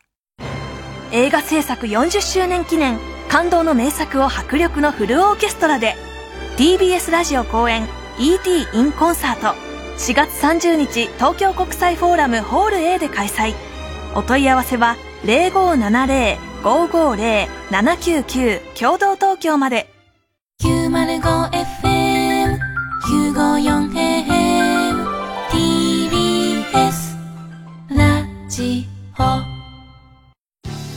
映画制作40周年記念感動の名作を迫力のフルオーケストラで TBS ラジオ公演 ET in コンサート4月30日東京国際フォーラムホール A で開催。お問い合わせは0570-550-799キョードー東京まで。905FM954AM TBS ラジオ。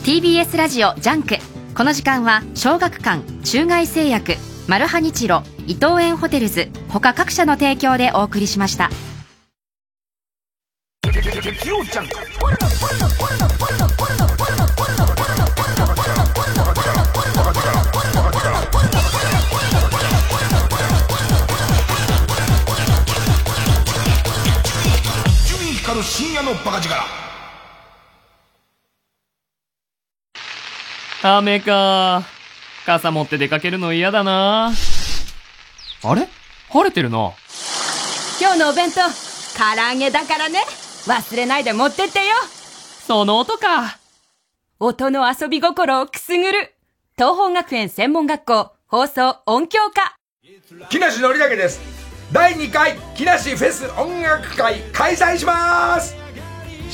TBS ラジオジャンク。この時間は小学館中外製薬マルハニチロ伊藤園ホテルズ他各社の提供でお送りしました夜のバカ力雨か傘持って出かけるの嫌だなあれ？晴れてるな。今日のお弁当、唐揚げだからね。忘れないで持ってってよ。その音か。音の遊び心をくすぐる。東方学園専門学校放送音響科。木梨憲武です。第2回木梨フェス音楽会開催します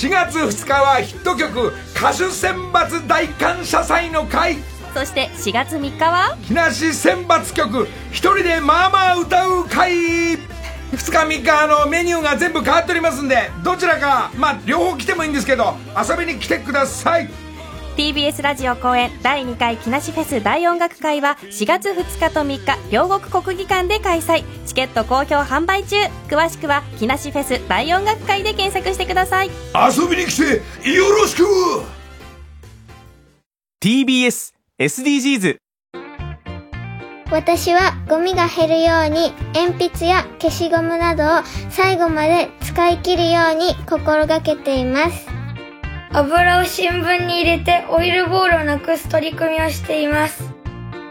4月2日はヒット曲歌手選抜大感謝祭の会。そして4月3日は？木梨選抜曲一人でまあまあ歌う会。2日3日あのメニューが全部変わっておりますんでどちらかまあ両方来てもいいんですけど遊びに来てください TBS ラジオ公演第2回木梨フェス大音楽会は4月2日と3日両国国技館で開催チケット好評販売中詳しくは木梨フェス大音楽会で検索してください遊びに来てよろしく TBS SDGs 私はゴミが減るように鉛筆や消しゴムなどを最後まで使い切るように心がけています油を新聞に入れてオイルボールをなくす取り組みをしています。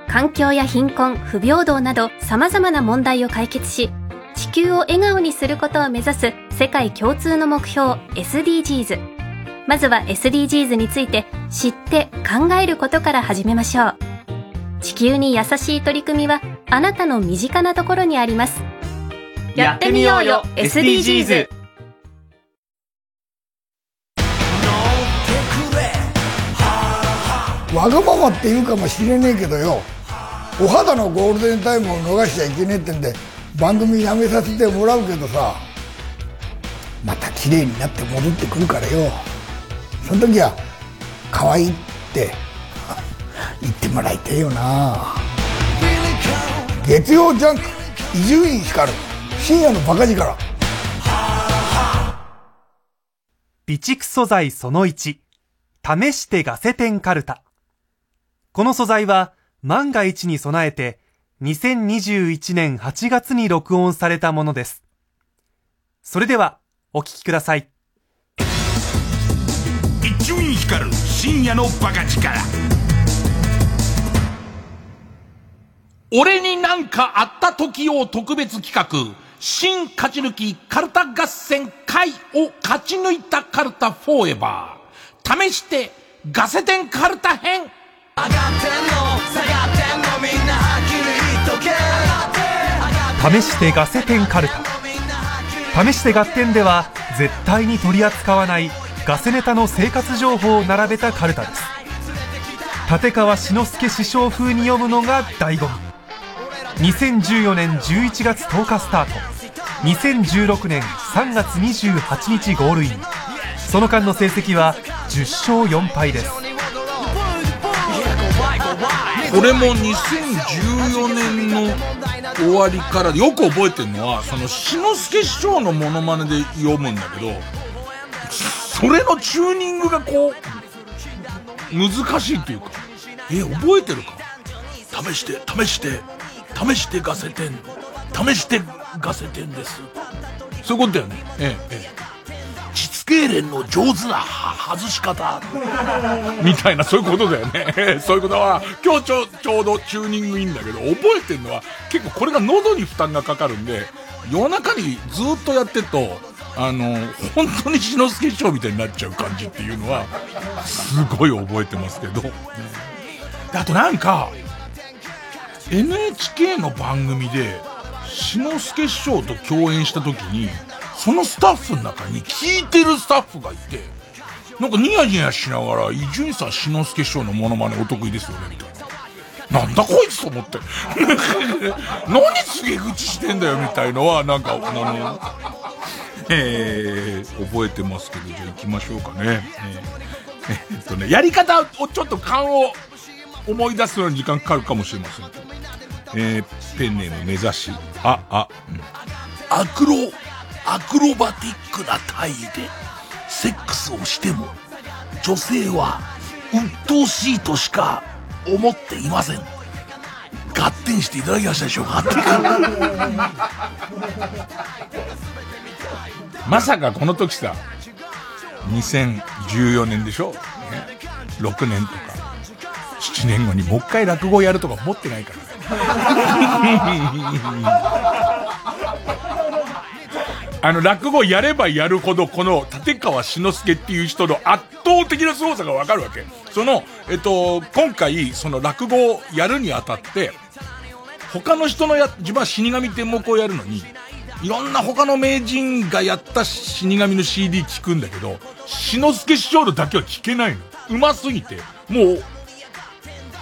環境や貧困不平等など様々な問題を解決し地球を笑顔にすることを目指す世界共通の目標 SDGs まずは SDGs について知って考えることから始めましょう。地球に優しい取り組みはあなたの身近なところにあります。やってみようよ SDGs わがままって言うかもしれねえけどよ。お肌のゴールデンタイムを逃しちゃいけねえってんで番組やめさせてもらうけどさ。また綺麗になって戻ってくるからよ。その時は可愛いって言ってもらいたいよな。月曜ジャンク伊集院光深夜のバカ力。備蓄素材その1試してガセテンカルタ。この素材は万が一に備えて2021年8月に録音されたものです。それではお聞きください。一集院光る深夜のバカ力。俺になんかあった時を特別企画、新勝ち抜きカルタ合戦会を勝ち抜いたカルタフォーエバー。試してガセテンカルタ編試してガセテンカルタ試して合点では絶対に取り扱わないガセネタの生活情報を並べたカルタです。立川志の輔師匠風に読むのが醍醐味。2014年11月10日スタート。2016年3月28日ゴールイン。その間の成績は10勝4敗です。俺も2014年の終わりからよく覚えてるのは、その、志の輔師匠のモノマネで読むんだけど、それのチューニングがこう、難しいっていうか、え、覚えてるか？試して、試して、試してガセテン、試してガセテンです。そういうことだよね。ええ、ええ。痙攣の上手な外し方。[laughs] みたいな、そういうことだよね。[laughs] そういうことは、今日ちょ、ちょうどチューニングいいんだけど、覚えてるのは、結構これが喉に負担がかかるんで、夜中にずっとやってると、あの、本当に志の輔師匠みたいになっちゃう感じっていうのは、すごい覚えてますけど。あとなんか、NHK の番組で、志の輔師匠と共演した時に、そのスタッフの中に聞いてるスタッフがいて、なんかニヤニヤしながら、伊集院さん、志の輔師匠のモノマネお得意ですよね、みたいな。なんだこいつと思って。[laughs] 何告げ口してんだよ、みたいのは、なんか、あの、えー、覚えてますけど、じゃあ行きましょうかね。えー、え、っとね、やり方をちょっと勘を思い出すのに時間かかるかもしれませんけど。えー、ペンネーム目指し、あ、あ、うん。アクロアクロバティックな体位でセックスをしても女性は鬱陶しいとしか思っていません。合点していただきましたでしょうか？[laughs] まさかこの時さ2014年でしょ、ね、6年とか。7年後にもう一回落語やるとか思ってないから。ねあの、落語やればやるほど、この立川志の輔っていう人の圧倒的な凄さがわかるわけ。その、えっと、今回、その落語をやるにあたって、他の人のや、自分は死神天目をやるのに、いろんな他の名人がやった死神の CD 聞くんだけど、志の輔師匠のだけは聞けないの。うますぎて、もう、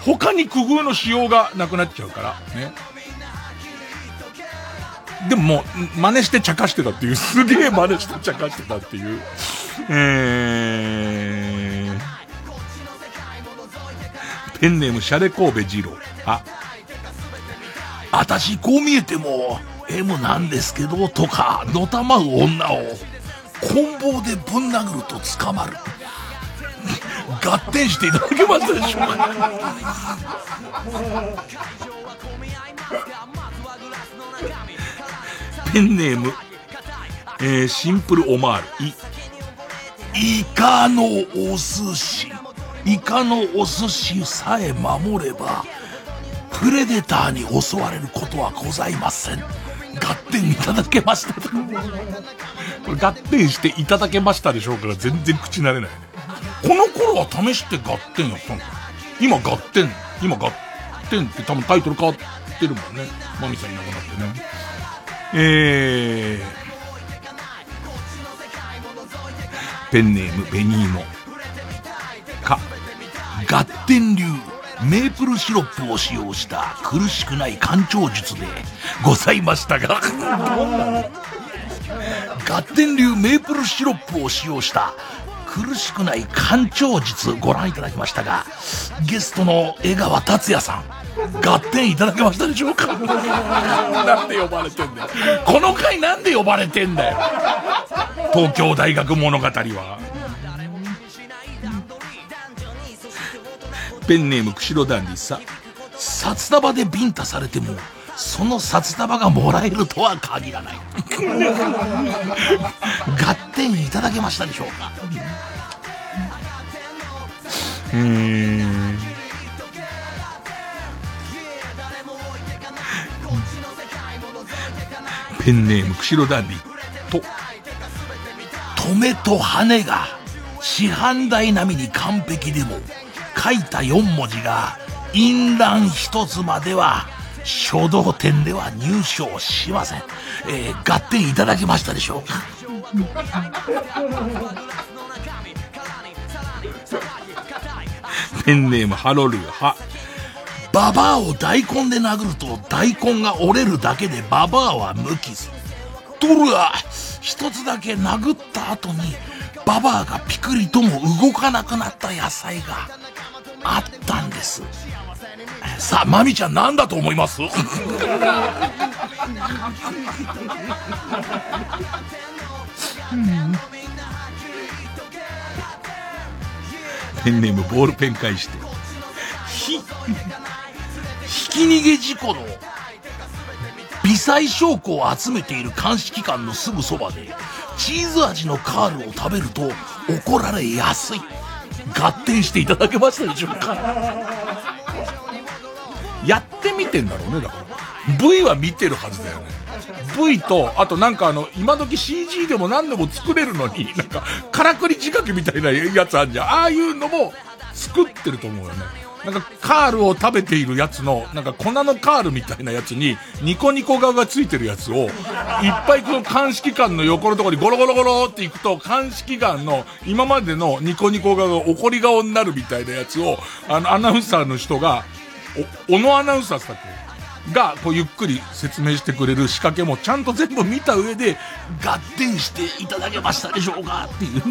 他に工夫のしようがなくなっちゃうから、ね。でもも、真似して茶化してたっていう、すげえ真似して茶化してたっていう。えー、ペンネームシャレ神戸二郎。あ、あたしこう見えても、M なんですけど、とか、のたまう女を、棍棒でぶん殴ると捕まる。合点していただけましたでしょうかペンネーム、えー、シンプルオマール。い、イカのお寿司。イカのお寿司さえ守れば、プレデターに襲われることはございません。合点いただけました。[laughs] これ合点していただけましたでしょうから全然口慣れないね。この頃は試して合点やったのか今合点、今合点って多分タイトル変わってるもんね。マミさんいなくなってね。えー、ペンネームベニーモ。か、ガッテン流。メープルシロップを使用した苦しくない干潮術でございましたが。ガッテン流メープルシロップを使用した苦しくない干潮術ご覧いただきましたがゲストの江川達也さん。合点いただけましたでしょうか？なんで呼ばれてんだよ。この回なんで呼ばれてんだよ。東京大学物語は。ペンネーム釧路ダンディさ。札束でビンタされても、その札束がもらえるとは限らない。合点いただけましたでしょうか？うん。ペンネーム、釧路ダンディと、止めと羽が市販代並みに完璧でも、書いた4文字が、印欄一つまでは、書道展では入賞しません。えー、合点いただけましたでしょうか？ペンネームハロルは、ババアを大根で殴ると大根が折れるだけでババアは無傷。とるが、一つだけ殴った後に、ババアがピクリとも動かなくなった野菜があったんです。さあ、マミちゃん何だと思います？[laughs] ペンネームボールペン返して。ひ、き逃げ事故の微細証拠を集めている監視機関のすぐそばでチーズ味のカールを食べると怒られやすい。合点していただけましたでしょうか。やってみてんだろうねだから。V は見てるはずだよね。V とあとなんかあの今時 CG でも何でも作れるのになんかからくり仕掛けみたいなやつあんじゃん。ああいうのも作ってると思うよね。なんかカールを食べているやつの、なんか粉のカールみたいなやつに、ニコニコ側がついてるやつを、いっぱいこの鑑識官の横のところにゴロゴロゴロっていくと、鑑識官の今までのニコニコ側が怒り顔になるみたいなやつを、あの、アナウンサーの人が、お、小野アナウンサーだっけ？が、こうゆっくり説明してくれる仕掛けもちゃんと全部見た上で、合点していただけましたでしょうかっていう。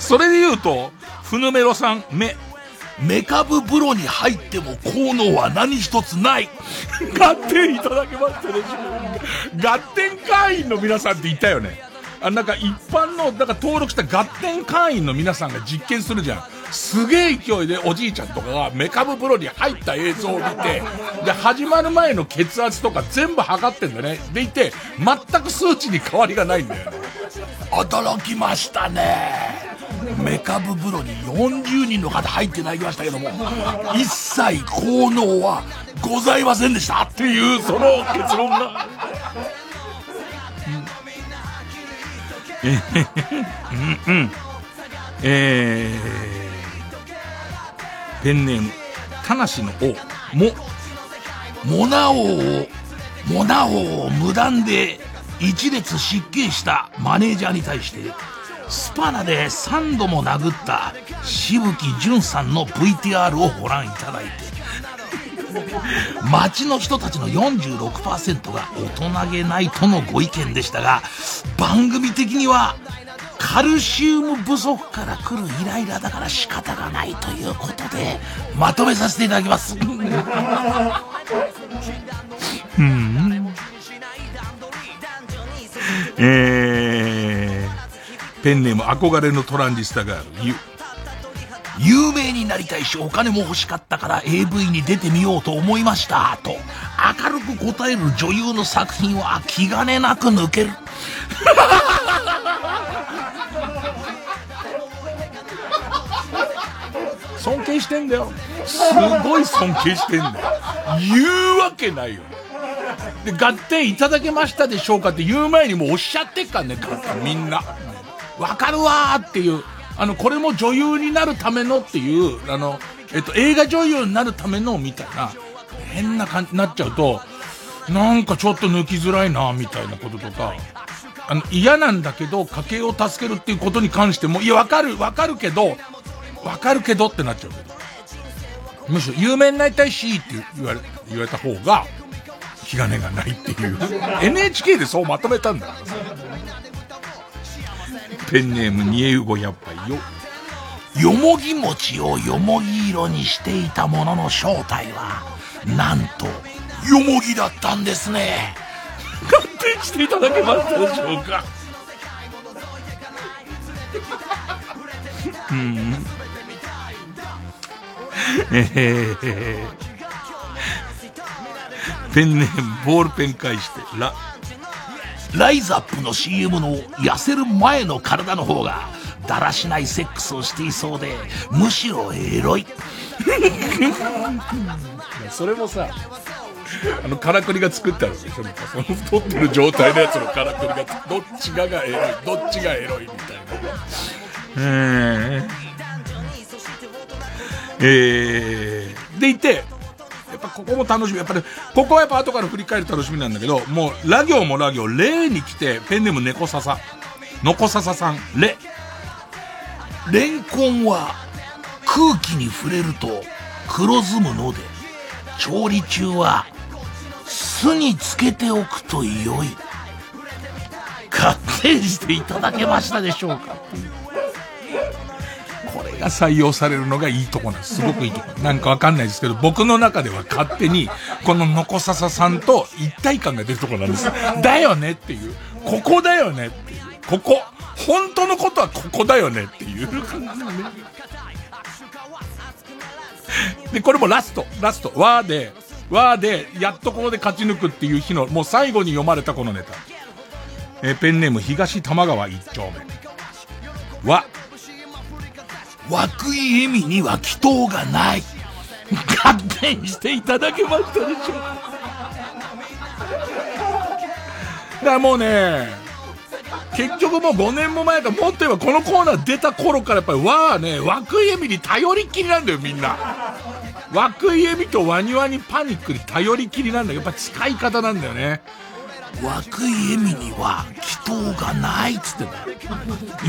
それで言うと、ふぬめろさん、め、メカブ風呂に入っても効能は何一つない。合点いただけましたでしょう合点会員の皆さんって言ったよね。あ、なんか一般の、だから登録した合点会員の皆さんが実験するじゃん。すげえ勢いでおじいちゃんとかがメカブ風呂に入った映像を見て、で、始まる前の血圧とか全部測ってんだね。でいて、全く数値に変わりがないんだよね。驚きましたね。メカブ風呂に40人の方入っていただきましたけども、一切効能はございませんでしたっていう、その結論が。うん、えうんうん。えー、ペンネーム、たなしの王、も、モナ王を、モナ王を無断で一列失敬したマネージャーに対して、スパナで3度も殴ったしぶきじゅんさんの VTR をご覧いただいて、街の人たちの46%が大人げないとのご意見でしたが、番組的にはカルシウム不足から来るイライラだから仕方がないということで、まとめさせていただきます。うん。えー、ペンネーム憧れのトランジスタガール、ゆ。有名になりたいしお金も欲しかったから AV に出てみようと思いましたと明るく答える女優の作品は気兼ねなく抜ける尊敬してんだよ。すごい尊敬してんだよ。言うわけないよ。で合点いただけましたでしょうかって言う前にもうおっしゃってっからねみんな。わかるわーっていうあの、これも女優になるためのっていう、あの、えっと、映画女優になるための、みたいな、変な感じになっちゃうと、なんかちょっと抜きづらいな、みたいなこととか、あの、嫌なんだけど、家計を助けるっていうことに関しても、いや、わかる、わかるけど、わかるけどってなっちゃうけど。むしろ、有名になりたいし、って言われ、言われた方が、気兼ねがないっていう。NHK でそうまとめたんだからさ。ペンネーム煮えうご100杯よ。よもぎ餅をよもぎ色にしていたものの正体は、なんと、よもぎだったんですね。鑑定していただけましたでしょうか。うん。えー、ペンネームボールペン返して、ラ、ライザップの CM の痩せる前の体の方がだらしないセックスをしていそうでむしろエロい。[laughs] それもさあのからくりが作ってあるでしょその太ってる状態のやつのからくりがどっちががエロいどっちがエロいみたいな。えー、えー、でいてやっぱここも楽しみ。やっぱり、ここはやっぱ後から振り返る楽しみなんだけど、もう、ラ行もラ行、例に来て、ペンネーム猫笹。のこさささん、レ。レンコンは空気に触れると黒ずむので、調理中は巣につけておくと良い。勝手にしていただけましたでしょうかこれが採用されるのがいいとこなんです。すごくいいとこ。なんかわかんないですけど、僕の中では勝手に、こののこさささんと一体感が出るとこなんです。だよねっていう。ここだよねっていう。ここ。本当のことはここだよねっていう感じね。で、これもラスト、ラスト、わーで、わーで、やっとここで勝ち抜くっていう日の、もう最後に読まれたこのネタ。えペンネーム東玉川一丁目。わ、涌井恵美には祈祷がない。合点していただけましたでしょう。だからもうね、結局もう5年も前か、もっと言えばこのコーナー出た頃からやっぱりわーね、涌井恵美に頼りきりなんだよみんな。涌井恵美とワニワニパニックに頼りきりなんだよ。やっぱ使い方なんだよね。涌井恵美には祈祷がないっつってんだよ。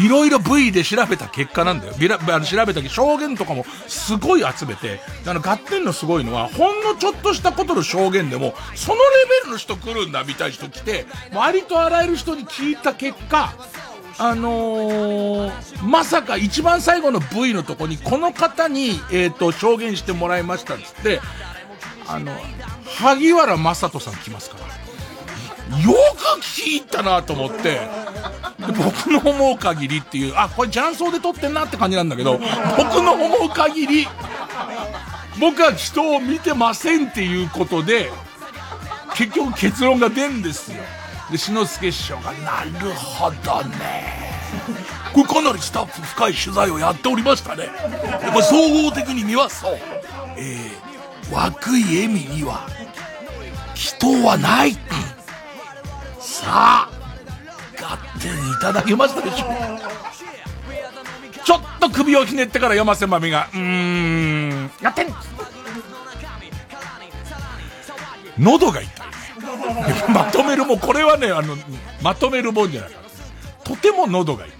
いろいろ V で調べた結果なんだよ。ビラあの調べた証言とかもすごい集めて、あの、合点のすごいのは、ほんのちょっとしたことの証言でも、そのレベルの人来るんだみたいな人来て、割とあらゆる人に聞いた結果、あのー、まさか一番最後の V のとこに、この方に、えっ、ー、と、証言してもらいましたっつって、あの、萩原正人さん来ますから。よく聞いたなと思って、僕の思う限りっていう、あ、これ雀荘で撮ってんなって感じなんだけど、僕の思う限り、僕は人を見てませんっていうことで、結局結論が出んですよ。で、篠介師匠が、なるほどね。これかなりスタッフ深い取材をやっておりましたね。やっぱ総合的に見ますと、えー、涌井恵美には、祈祷はない。さあ、勝手にいただけましたでしょうちょっと首をひねってから山瀬まみが、うーん、やってん喉が痛い。まとめるも、これはね、あの、まとめるもんじゃないか。とても喉が痛い。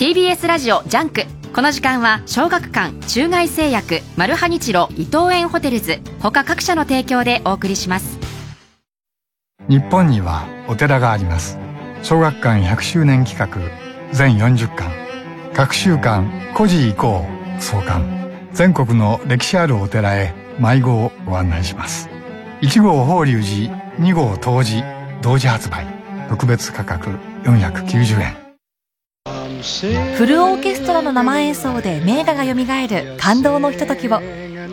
TBS ラジオジャンク。この時間は小学館中外製薬マルハニチロ伊藤園ホテルズ。他各社の提供でお送りします。日本にはお寺があります。小学館100周年企画全40巻。各週間古事以降創刊。全国の歴史あるお寺へ迷子をご案内します。1号法隆寺2号東寺同時発売。特別価格490円。フルオーケストラの生演奏で名画が蘇る感動のひとときを。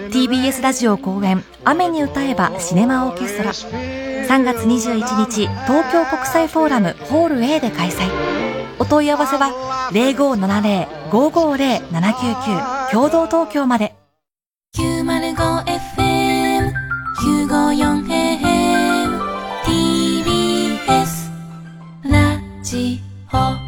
TBS ラジオ公演「雨に歌えばシネマオーケストラ」3月21日東京国際フォーラムホール A で開催。お問い合わせは0570-550-799共同東京まで。905FM954AM TBS ラジオ。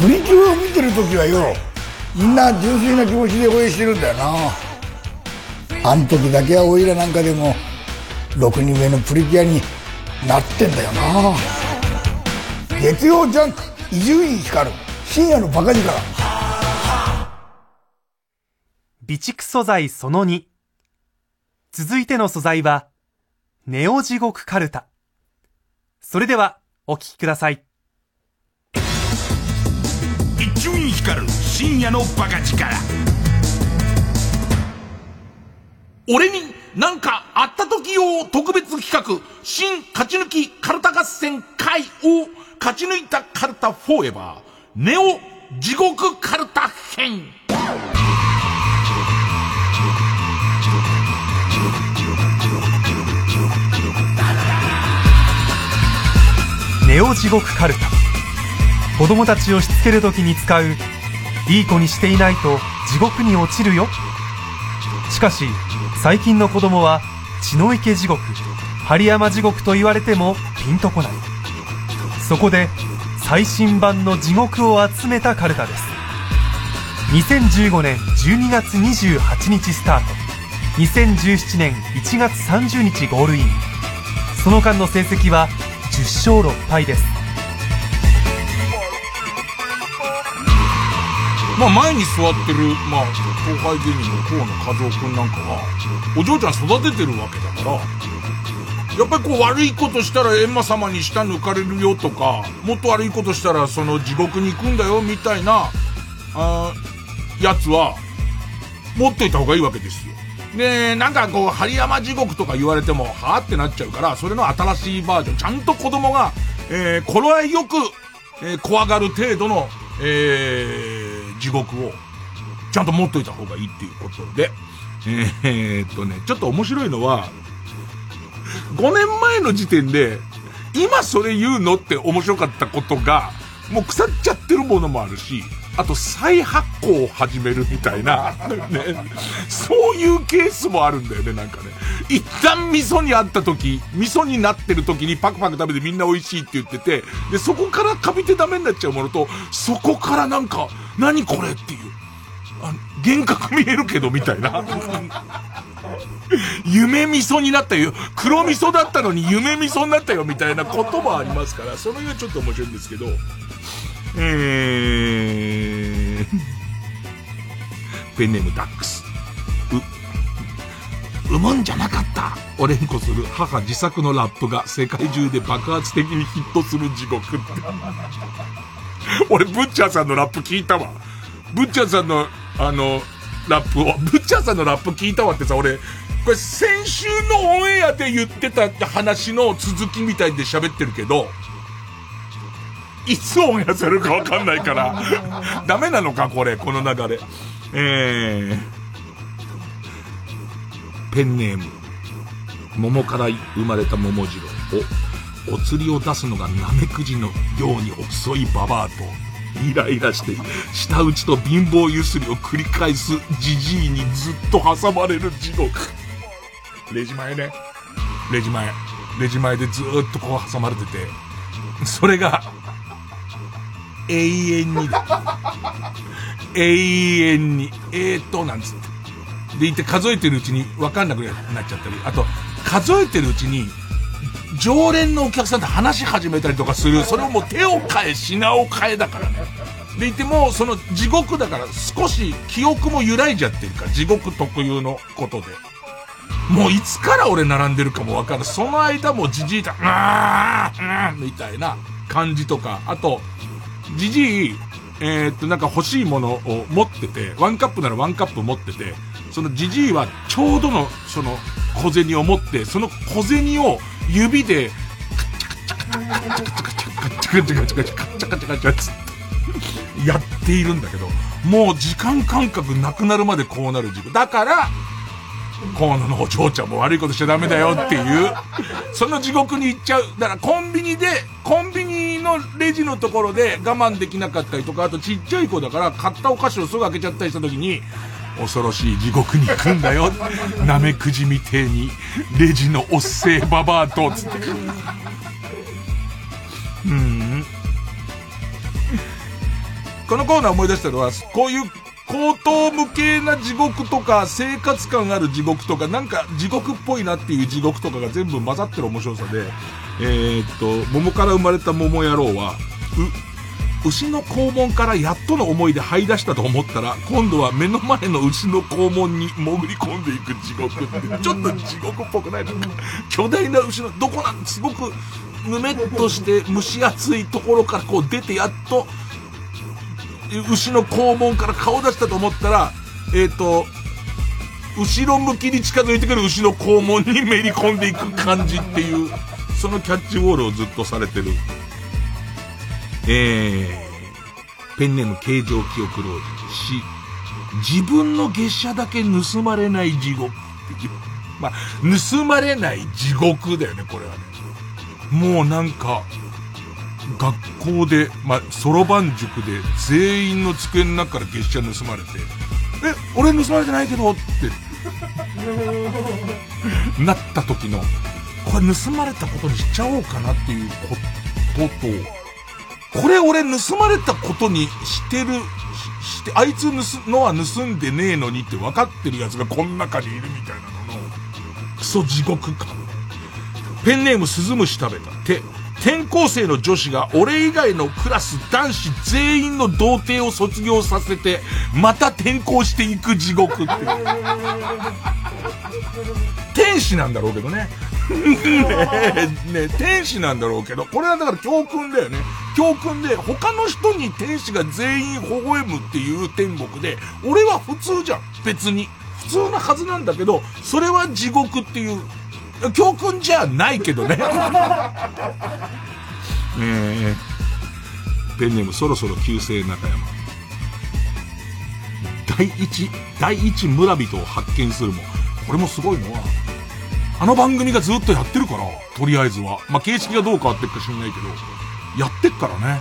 プリキュアを見てる時はよみんな純粋な気持ちで応援してるんだよな。あん時だけはおいらなんかでも6人目のプリキュアになってんだよな。月曜ジャンク伊集院光深夜のバカ力。備蓄素材その2続いての素材はネオ地獄カルタ。それではお聞きください。伊集院光る深夜のバカ力。俺になんかあった時用特別企画。新勝ち抜きカルタ合戦会を勝ち抜いたカルタフォーエバー。ネオ地獄カルタ編。ネオ地獄カルタ。子供たちをしつける時に使ういい子にしていないと地獄に落ちるよ。しかし最近の子供は血の池地獄針山地獄と言われてもピンとこない。そこで最新版の地獄を集めたカルタです。2015年12月28日スタート。2017年1月30日ゴールイン。その間の成績は10勝6敗です。まあ前に座ってる、まあ、後輩芸人の河野和夫くんなんかは、お嬢ちゃん育ててるわけだから、やっぱりこう悪いことしたら閻魔様に舌抜かれるよとか、もっと悪いことしたらその地獄に行くんだよみたいな、あやつは、持っといた方がいいわけですよ。で、なんかこう、針山地獄とか言われても、はぁってなっちゃうから、それの新しいバージョン、ちゃんと子供が、えー、頃合いよく、えー、怖がる程度の、えー、地獄を、ちゃんと持っといた方がいいっていうことで、えー、っとね、ちょっと面白いのは、5年前の時点で、今それ言うのって面白かったことが、もう腐っちゃってるものもあるし、あと再発行を始めるみたいな、[laughs] ね、そういうケースもあるんだよね、なんかね。一旦味噌にあった時、味噌になってる時にパクパク食べてみんな美味しいって言ってて、で、そこからカビてダメになっちゃうものと、そこからなんか、何これっていう。あ幻覚見えるけど、みたいな。[laughs] 夢味噌になったよ。黒味噌だったのに夢味噌になったよ、みたいなこともありますから、その辺はちょっと面白いんですけど、えー、[laughs] ペンネームダックス。う、産むんじゃなかった。を連呼する母自作のラップが世界中で爆発的にヒットする地獄って。[laughs] 俺、ブッチャーさんのラップ聞いたわ。ブッチャーさんの、あの、ラップを、ブッチャーさんのラップ聞いたわってさ、俺、これ先週のオンエアで言ってた話の続きみたいで喋ってるけど、いつオンエアされるかわかんないから、[laughs] ダメなのか、これ、この流れ。えー、ペンネーム、桃から生まれた桃次郎を、お釣りを出すのがナメクジのように遅いババアと、イライラして、舌打ちと貧乏ゆすりを繰り返すじじいにずっと挟まれる地獄。レジ前ね。レジ前。レジ前でずっとこう挟まれてて、それが、永遠にだ。永遠に、えー、っと、なんつって。で、いて数えてるうちに分かんなくなっちゃったり、あと、数えてるうちに常連のお客さんと話し始めたりとかする、それをもう手を変え、品を変えだからね。でいても、その地獄だから少し記憶も揺らいじゃってるから、地獄特有のことで。もういつから俺並んでるかもわかる。その間もじじいだ、うーん、みたいな感じとか、あと、じじい、えー、っと、なんか欲しいものを持ってて、ワンカップならワンカップ持ってて、そのじじいはちょうどの、その小銭を持って、その小銭を指で、やっているんだけど、もう時間感覚なくなるまでこうなる自分。だから、河野のお嬢ちゃんも悪いことしちゃダメだよっていう、その地獄に行っちゃう。だからコンビニで、コンビニのレジのところで我慢できなかったりとか、あとちっちゃい子だから買ったお菓子をすぐ開けちゃったりした時に、恐ろしい地獄に行くんだよ。なめくじみてえに、レジのおっせえババアと、つって。うん。このコーナー思い出したのは、こういう高等無形な地獄とか、生活感ある地獄とか、なんか地獄っぽいなっていう地獄とかが全部混ざってる面白さで、えー、っと、桃から生まれた桃野郎は、う、牛の肛門からやっとの思いで這い出したと思ったら、今度は目の前の牛の肛門に潜り込んでいく地獄って、[laughs] ちょっと地獄っぽくないなんか、巨大な牛の、どこなんすごく、ぬめっとして蒸し暑いところからこう出てやっと、牛の肛門から顔出したと思ったら、えっ、ー、と、後ろ向きに近づいてくる牛の肛門にめり込んでいく感じっていう、そのキャッチボールをずっとされてる。えー、ペンネーム形状記憶老人し、自分の月謝だけ盗まれない地獄っていう。まあ、盗まれない地獄だよね、これはね。もうなんか、学校で、まそろばん塾で全員の机の中から月謝盗まれて、え、俺盗まれてないけどって、なった時の、これ盗まれたことにしちゃおうかなっていうことと、これ俺盗まれたことにしてる、して、あいつ盗のは盗んでねえのにって分かってる奴がこの中にいるみたいなのの、クソ地獄感。ペンネームスズムシ食べた。て、転校生の女子が俺以外のクラス男子全員の童貞を卒業させて、また転校していく地獄って。天使なんだろうけどね。[laughs] ねね天使なんだろうけど、これはだから教訓だよね。教訓で、他の人に天使が全員微笑むっていう天国で、俺は普通じゃん。別に。普通なはずなんだけど、それは地獄っていう教訓じゃないけどね。[laughs] えー、ペンネームそろそろ旧姓中山。第一、第一村人を発見するも、これもすごいのは、あの番組がずっとやってるから、とりあえずは。まあ、形式がどう変わってるか知んないけど、やってっからね。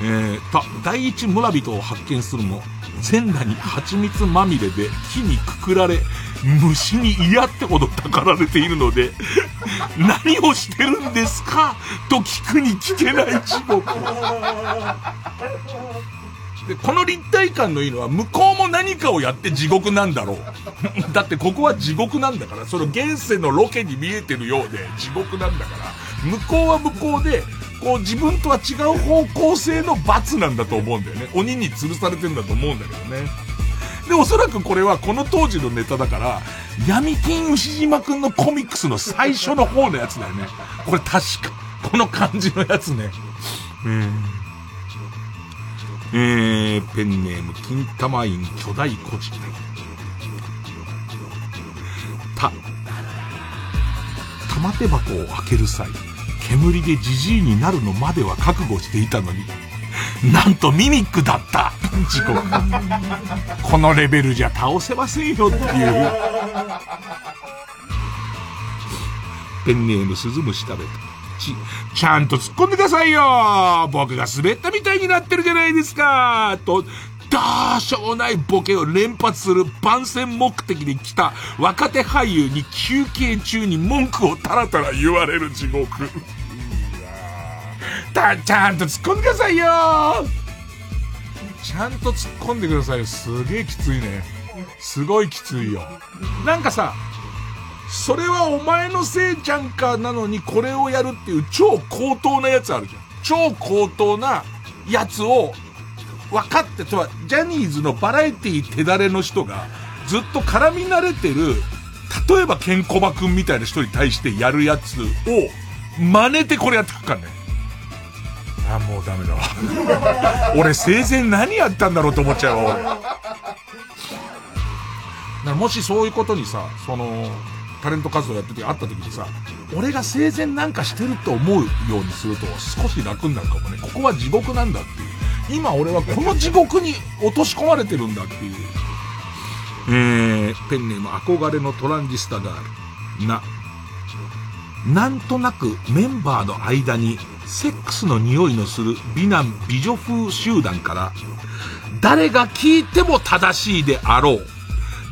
えー、た、第一村人を発見するも、全裸に蜂蜜まみれで木にくくられ、虫に嫌ってほどたかられているので、[laughs] 何をしてるんですか？と聞くに聞けない地獄。で、この立体感のいいのは、向こうも何かをやって地獄なんだろう。[laughs] だってここは地獄なんだから、その現世のロケに見えてるようで地獄なんだから、向こうは向こうで、こう自分とは違う方向性の罰なんだと思うんだよね。鬼に吊るされてんだと思うんだけどね。で、おそらくこれはこの当時のネタだから、闇金牛島くんのコミックスの最初の方のやつだよね。これ確か、この感じのやつね。うん。えー、ペンネーム、金玉院巨大古事記。た、玉手箱を開ける際、煙でじじいになるのまでは覚悟していたのに、なんとミミックだった事故このレベルじゃ倒せませんよっていう。ペンネーム、鈴虫食べた。ち、ちゃんと突っ込んでくださいよ僕が滑ったみたいになってるじゃないですかと、どうしようもないボケを連発する番宣目的で来た若手俳優に休憩中に文句をタラタラ言われる地獄。た、ちゃんと突っ込んでくださいよちゃんと突っ込んでくださいよ。すげえきついね。すごいきついよ。なんかさ、それはお前のせいじゃんかなのにこれをやるっていう超高等なやつあるじゃん。超高等なやつを分かってとは、ジャニーズのバラエティ手だれの人がずっと絡み慣れてる、例えばケンコバくんみたいな人に対してやるやつを真似てこれやってくからね。あ、もうダメだわ。[laughs] 俺生前何やったんだろうと思っちゃうわ、俺。もしそういうことにさ、その、タレント活動やってて会った時にさ、俺が生前なんかしてると思うようにすると少し楽になるかもね。ここは地獄なんだっていう。今俺はこの地獄に落とし込まれてるんだっていう。えー、ペンネーム憧れのトランジスタガール。な。なんとなくメンバーの間にセックスの匂いのする美男美女風集団から誰が聞いても正しいであろう。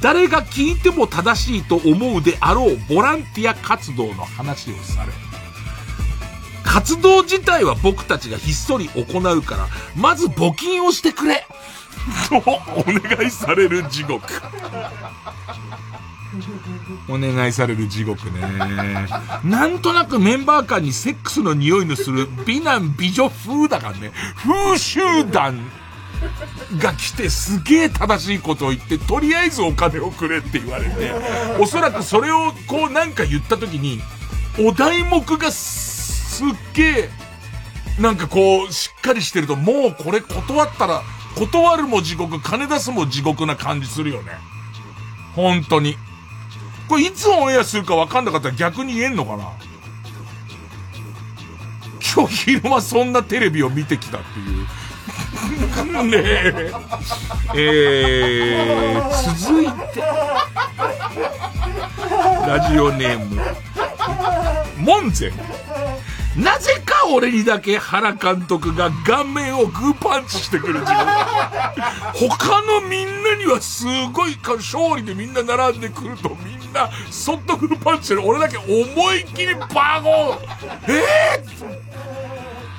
誰が聞いても正しいと思うであろうボランティア活動の話をされ、活動自体は僕たちがひっそり行うから、まず募金をしてくれとお願いされる地獄。お願いされる地獄ね。なんとなくメンバー間にセックスの匂いのする美男美女風だからね。風集団が来てすげえ正しいことを言って、とりあえずお金をくれって言われて、おそらくそれをこうなんか言った時に、お題目がすっげえ、なんかこう、しっかりしてると、もうこれ断ったら、断るも地獄、金出すも地獄な感じするよね。本当に。これいつオンエアするか分かんなかったら逆に言えんのかな今日昼間そんなテレビを見てきたっていう。ねえ。えー、続いて。ラジオネーム。モンゼなぜか俺にだけ原監督が顔面をグーパンチしてくる自分。他のみんなにはすごい勝利でみんな並んでくるとみんなそっとグーパンチしてる。俺だけ思いっきりバゴンえー、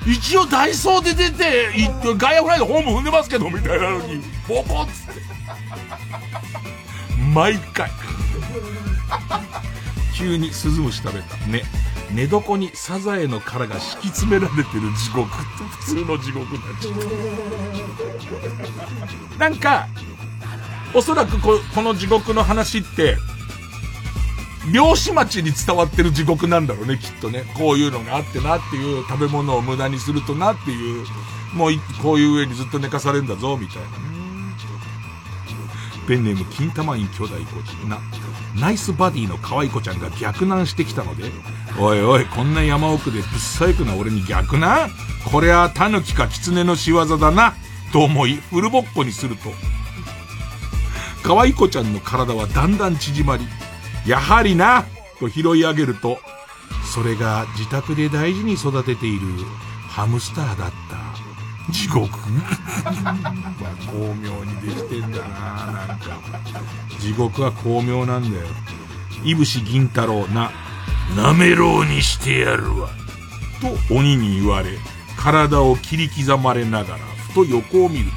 一応ダイソーで出て、ガイアフライでホーム踏んでますけど、みたいなのに、ボコッつって。毎回。急にスズムシ食べた。ね。寝床にサザエの殻が敷き詰められてる地獄。って普通の地獄になっちゃう。なんか、おそらくここの地獄。の話って、漁師町に伝わってる地獄なんだろうね、きっとね。こういうのがあってなっていう、食べ物を無駄にするとなっていう、もうこういう上にずっと寝かされるんだぞ、みたいなね。ペンネーム金玉院兄弟コーチな。ナイスバディの可愛い子ちゃんが逆難してきたので、おいおい、こんな山奥でぶっ細工な俺に逆難これはタヌキか狐の仕業だな、と思い、フルボッコにすると、可愛い子ちゃんの体はだんだん縮まり、やはりな、と拾い上げると、それが自宅で大事に育てているハムスターだった。地獄巧妙にできてんだななんか。地獄は巧妙なんだよ。いぶし銀太郎な、なめろうにしてやるわ。と鬼に言われ、体を切り刻まれながら、ふと横を見ると、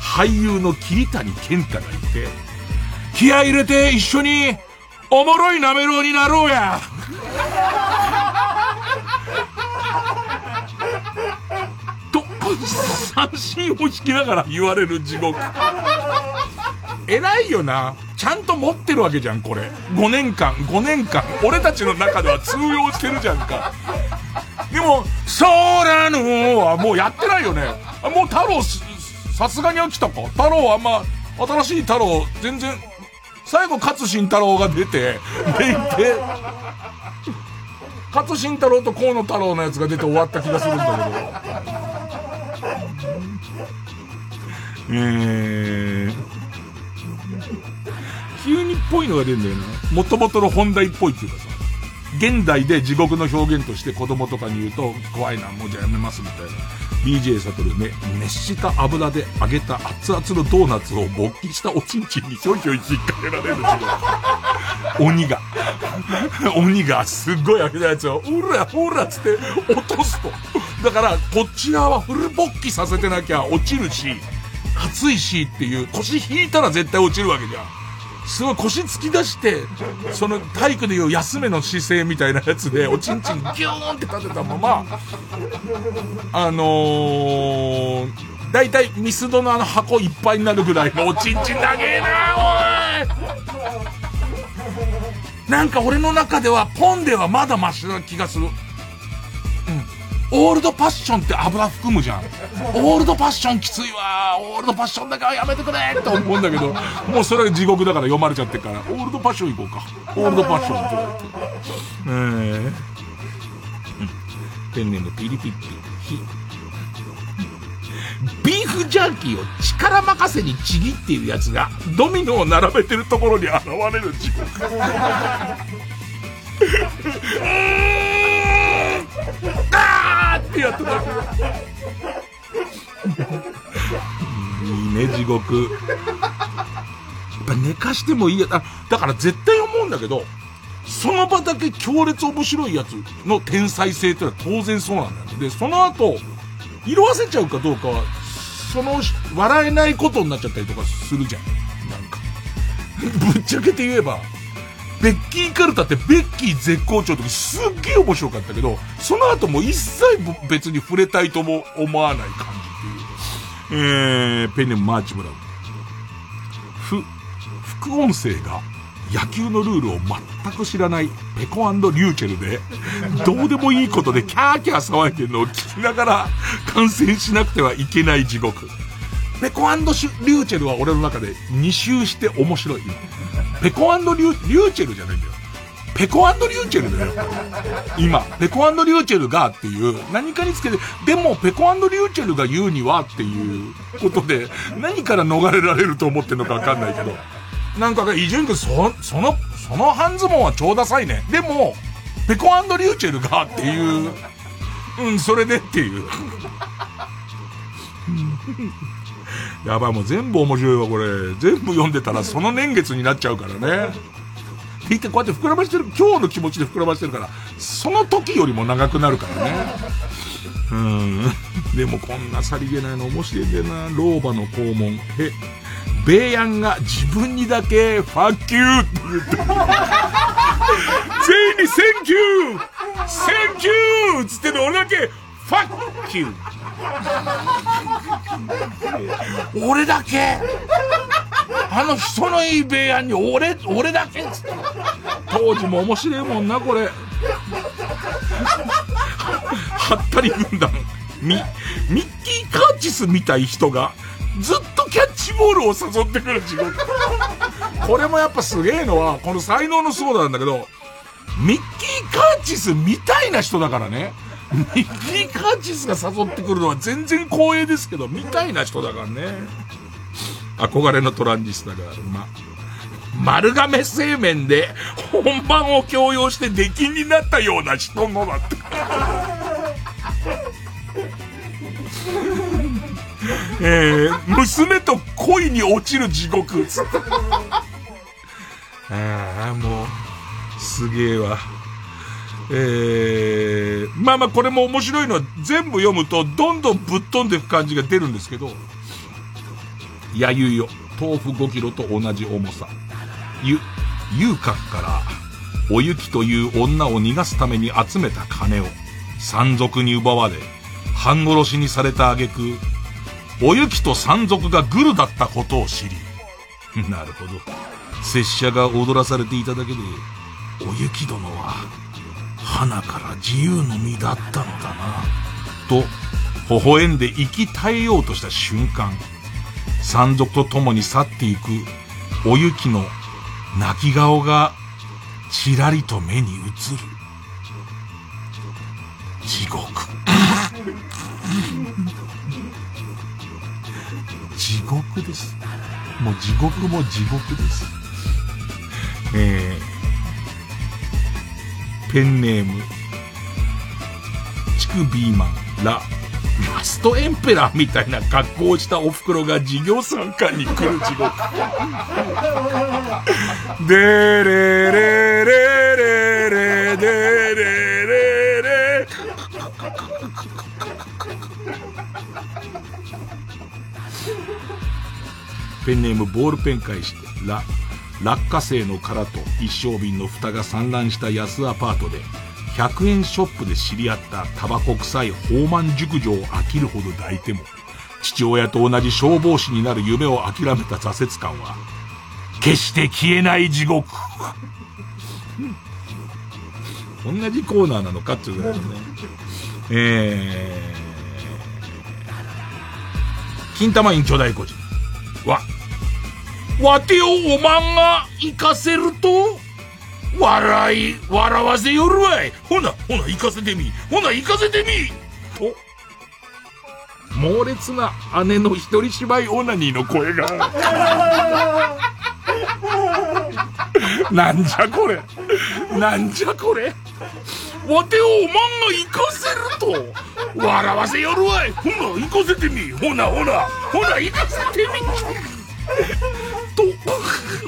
俳優の桐谷健太がいて、気合入れて一緒に、おもろいなめろうになろうや [laughs] と、三振を引きながら言われる地獄。偉いよな。ちゃんと持ってるわけじゃん、これ。5年間、5年間。俺たちの中では通用してるじゃんか。でも、そうなのはもうやってないよね。もう太郎、さすがに飽きたか。太郎はあんま、新しい太郎、全然、最後勝新太郎が出て、でいて、勝慎太郎と河野太郎のやつが出て終わった気がするんだけど。えー、急にっぽいのが出るんだよな。もともとの本題っぽいっていうかさ。現代で地獄の表現として子供とかに言うと、怖いな、もうじゃあやめますみたいな。BJ サトルね、熱した油で揚げた熱々のドーナツを勃起したおちんちんにひょいひょい引っ掛けられる鬼が。鬼がすっごい揚げたやつを、ほらほらつって落とすと。だから、こっち側はフル勃起させてなきゃ落ちるし、熱いしっていう、腰引いたら絶対落ちるわけじゃん。すごい腰突き出して、その体育でいう休めの姿勢みたいなやつで、おちんちんギューンって立てたまま、あのー、だいたいミスドのあの箱いっぱいになるぐらいのおちんちん長えなおいなんか俺の中ではポンではまだマシな気がする。オールドパッションって油含むじゃん。オールドパッションきついわオールドパッションだからやめてくれって思うんだけど、もうそれが地獄だから読まれちゃってるから、オールドパッション行こうか。オールドパッションって。えー、うん。ペンネームピリピッピ。ビーフジャーキーを力任せにちぎっているやつが、ドミノを並べてるところに現れる地獄。あ [laughs] ーってやってた。いいね、地獄。やっぱ寝かしてもいいや。あ、だから絶対思うんだけど、その場だけ強烈面白いやつの天才性ってのは当然そうなんだよ。で、その後、色あせちゃうかどうかは、その、笑えないことになっちゃったりとかするじゃん。なんか。ぶっちゃけて言えば、ベッキーカルタってベッキー絶好調の時すっげえ面白かったけど、その後も一切別に触れたいとも思わない感じっていう。えー、ペンネームマーチブラウン。ふ、副音声が野球のルールを全く知らないペコリューチェルで、どうでもいいことでキャーキャー騒いでるのを聞きながら観戦しなくてはいけない地獄。ペコシュリューチェルは俺の中で2周して面白い。ペコリュリューチェルじゃないんだよ。ペコリューチェルだよ。今、ペコリューチェルがっていう、何かにつけて、でもペコリューチェルが言うにはっていうことで、何から逃れられると思ってんのかわかんないけど。なんかが、伊集院君、そ、その、その半ズボンは超ダサいね。でも、ペコリューチェルがっていう、うん、それでっていう。やばい、もう全部面白いわ、これ。全部読んでたらその年月になっちゃうからね。って言ってこうやって膨らましてる、今日の気持ちで膨らましてるから、その時よりも長くなるからね。うん。でもこんなさりげないの面白いんだよな。老婆の肛門。へ。ベイヤンが自分にだけ、ファッキューって言ってる。全員に thank you thank you つってる俺だけ、 fuck you俺だけあの人のいいベイヤンに俺、俺だけつって当時も面白いもんな、これ。はったり軍団。ミ、ミッキー・カーチスみたい人が、ずっとキャッチボールを誘ってくる地獄。これもやっぱすげえのは、この才能の凄さなんだけど、ミッキー・カーチスみたいな人だからね。ミッキー・カーチスが誘ってくるのは全然光栄ですけど、みたいな人だからね。憧れのトランジスタが、ま、丸亀製麺で本番を強要して出禁になったような人のだって。[laughs] えー、娘と恋に落ちる地獄。つって。ああ、もう、すげえわ。えー、まあまあこれも面白いのは全部読むとどんどんぶっ飛んでいく感じが出るんですけど、やゆよ、豆腐5キロと同じ重さ。ゆ、遊郭から、おゆきという女を逃がすために集めた金を、山賊に奪われ、半殺しにされた挙句、おゆきと山賊がグルだったことを知り、[laughs] なるほど。拙者が踊らされていただけで、おゆき殿は、花から自由の身だったのだな。と、微笑んで生き絶えようとした瞬間、山賊と共に去っていく、おゆきの泣き顔が、ちらりと目に映る。地獄。地獄です。もう地獄も地獄です。えー、ペンネーム、チクビーマン、ラ、ラストエンペラーみたいな格好をしたお袋が事業参観に来る地獄。でれれれれれでれれれ。ペンネームボールペン返して、ラ、落花生の殻と一升瓶の蓋が散乱した安アパートで、100円ショップで知り合ったタバコ臭い放満熟女を飽きるほど抱いても、父親と同じ消防士になる夢を諦めた挫折感は、決して消えない地獄。同じコーナーなのかっていうぐらいですね。えー、金玉院巨大個人。わ、わてをおまんが行かせると笑い、笑わせよるわい。ほな、ほな、行かせてみ。ほな、行かせてみ。と、猛烈な姉の一人芝居オナニーの声が。[laughs] なんじゃこれ。なんじゃこれ。わてをおまんが行かせると、笑わせよるわい。ほな、行かせてみ。ほな、ほな、ほな、行かせてみ。と、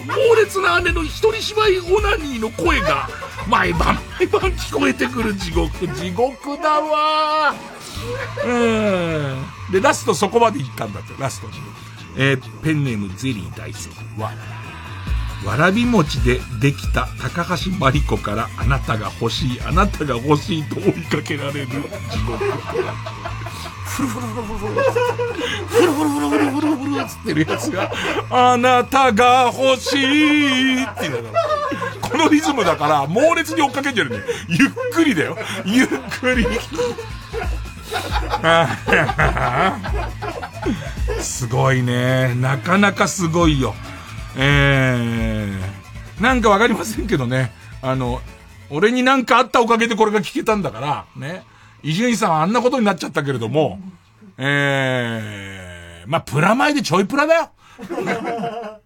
猛烈な姉の一人芝居オナニーの声が、毎晩毎晩聞こえてくる地獄、地獄だわうん。で、ラストそこまで行ったんだって、ラストに。えー、ペンネームゼリー大好きは、わらび餅でできた高橋真理子からあなたが欲しい、あなたが欲しいと追いかけられる地獄。フルフルフルフルフルフルフルフルフルフルフルつってるやつが、あなたが欲しいって言うんだから。このリズムだから猛烈に追っかけんじゃねゆっくりだよ。ゆっくり。すごいね。なかなかすごいよ。えー、なんかわかりませんけどね。あの、俺になんかあったおかげでこれが聞けたんだから、ね。伊集院さんはあんなことになっちゃったけれども、ええー、まあ、プラマイでちょいプラだよ。[laughs]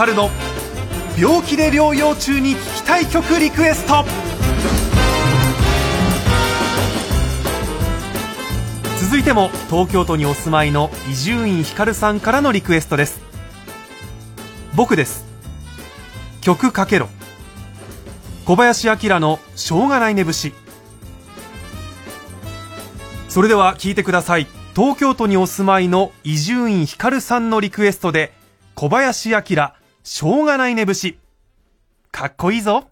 光の病気で療養中に聴きたい曲リクエスト。続いても東京都にお住まいの伊集院光さんからのリクエストです。僕です。曲かけろ。小林明のしょうがないね節それでは聴いてください。東京都にお住まいの伊集院光さんのリクエストで小林明しょうがないね節。かっこいいぞ。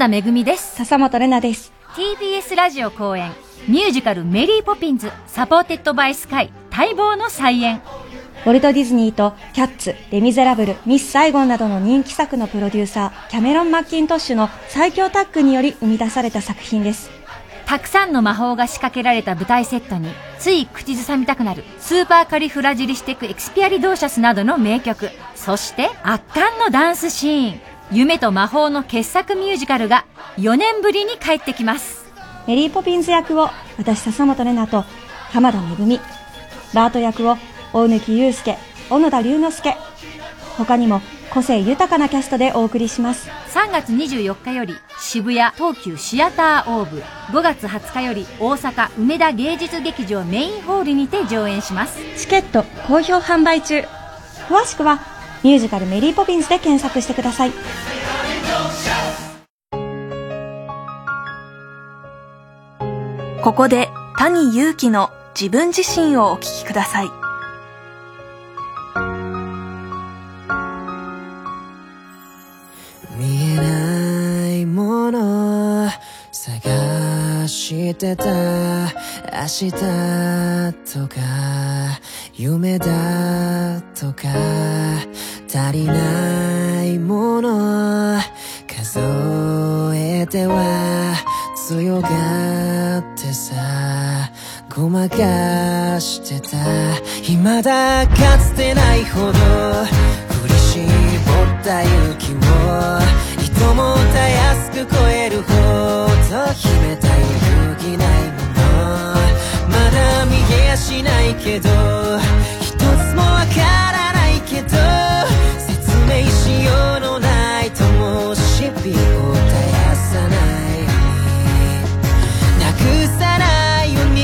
田めぐみです。笹本玲奈です。TBS ラジオ公演ミュージカルメリーポピンズ supported by Sky 待望の再演。ウォルト・ディズニーとキャッツ、レ・ミゼラブル、ミス・サイゴンなどの人気作のプロデューサー、キャメロン・マッキントッシュの最強タッグにより生み出された作品です。たくさんの魔法が仕掛けられた舞台セットについ口ずさみたくなるスーパーカリフラジリスティックエクスピアリドーシャスなどの名曲そして圧巻のダンスシーン夢と魔法の傑作ミュージカルが4年ぶりに帰ってきます。メリー・ポピンズ役を私笹本玲奈と浜田恵バート役を大貫祐介、小野田龍之介他にも個性豊かなキャストでお送りします。3月24日より渋谷東急シアターオーブ5月20日より大阪梅田芸術劇場メインホールにて上演します。チケット好評販売中。詳しくはミュージカルメリー・ポピンズで検索してください。ここで谷祐希の自分自身をお聞きください。見えないもの探してた。明日とか夢だとか。足りないもの数えては強がってさごまかしてた。未だかつてないほど振り絞った。雪をいともた。やすく超えるほど秘めた。揺るぎないものまだ見えやしないけど一つもわからないけど説明しようのないともし火を絶やさないなくさないように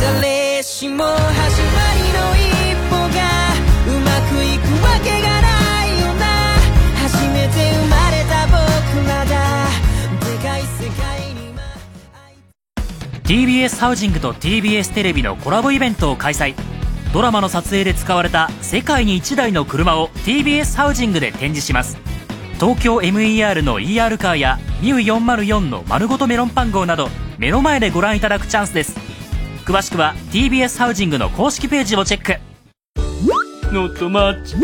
誰しも始まりの一歩がうまくいくわけがないよな初めて生まれた僕らだでかい世界に TBS ハウジングと TBS テレビのコラボイベントを開催。ドラマの撮影で使われた世界に1台の車を TBS ハウジングで展示します。東京 MER の ER カーや MIU404 の丸ごとメロンパン号など目の前でご覧いただくチャンスです。詳しくは TBS ハウジングの公式ページをチェック。ノットマッチ。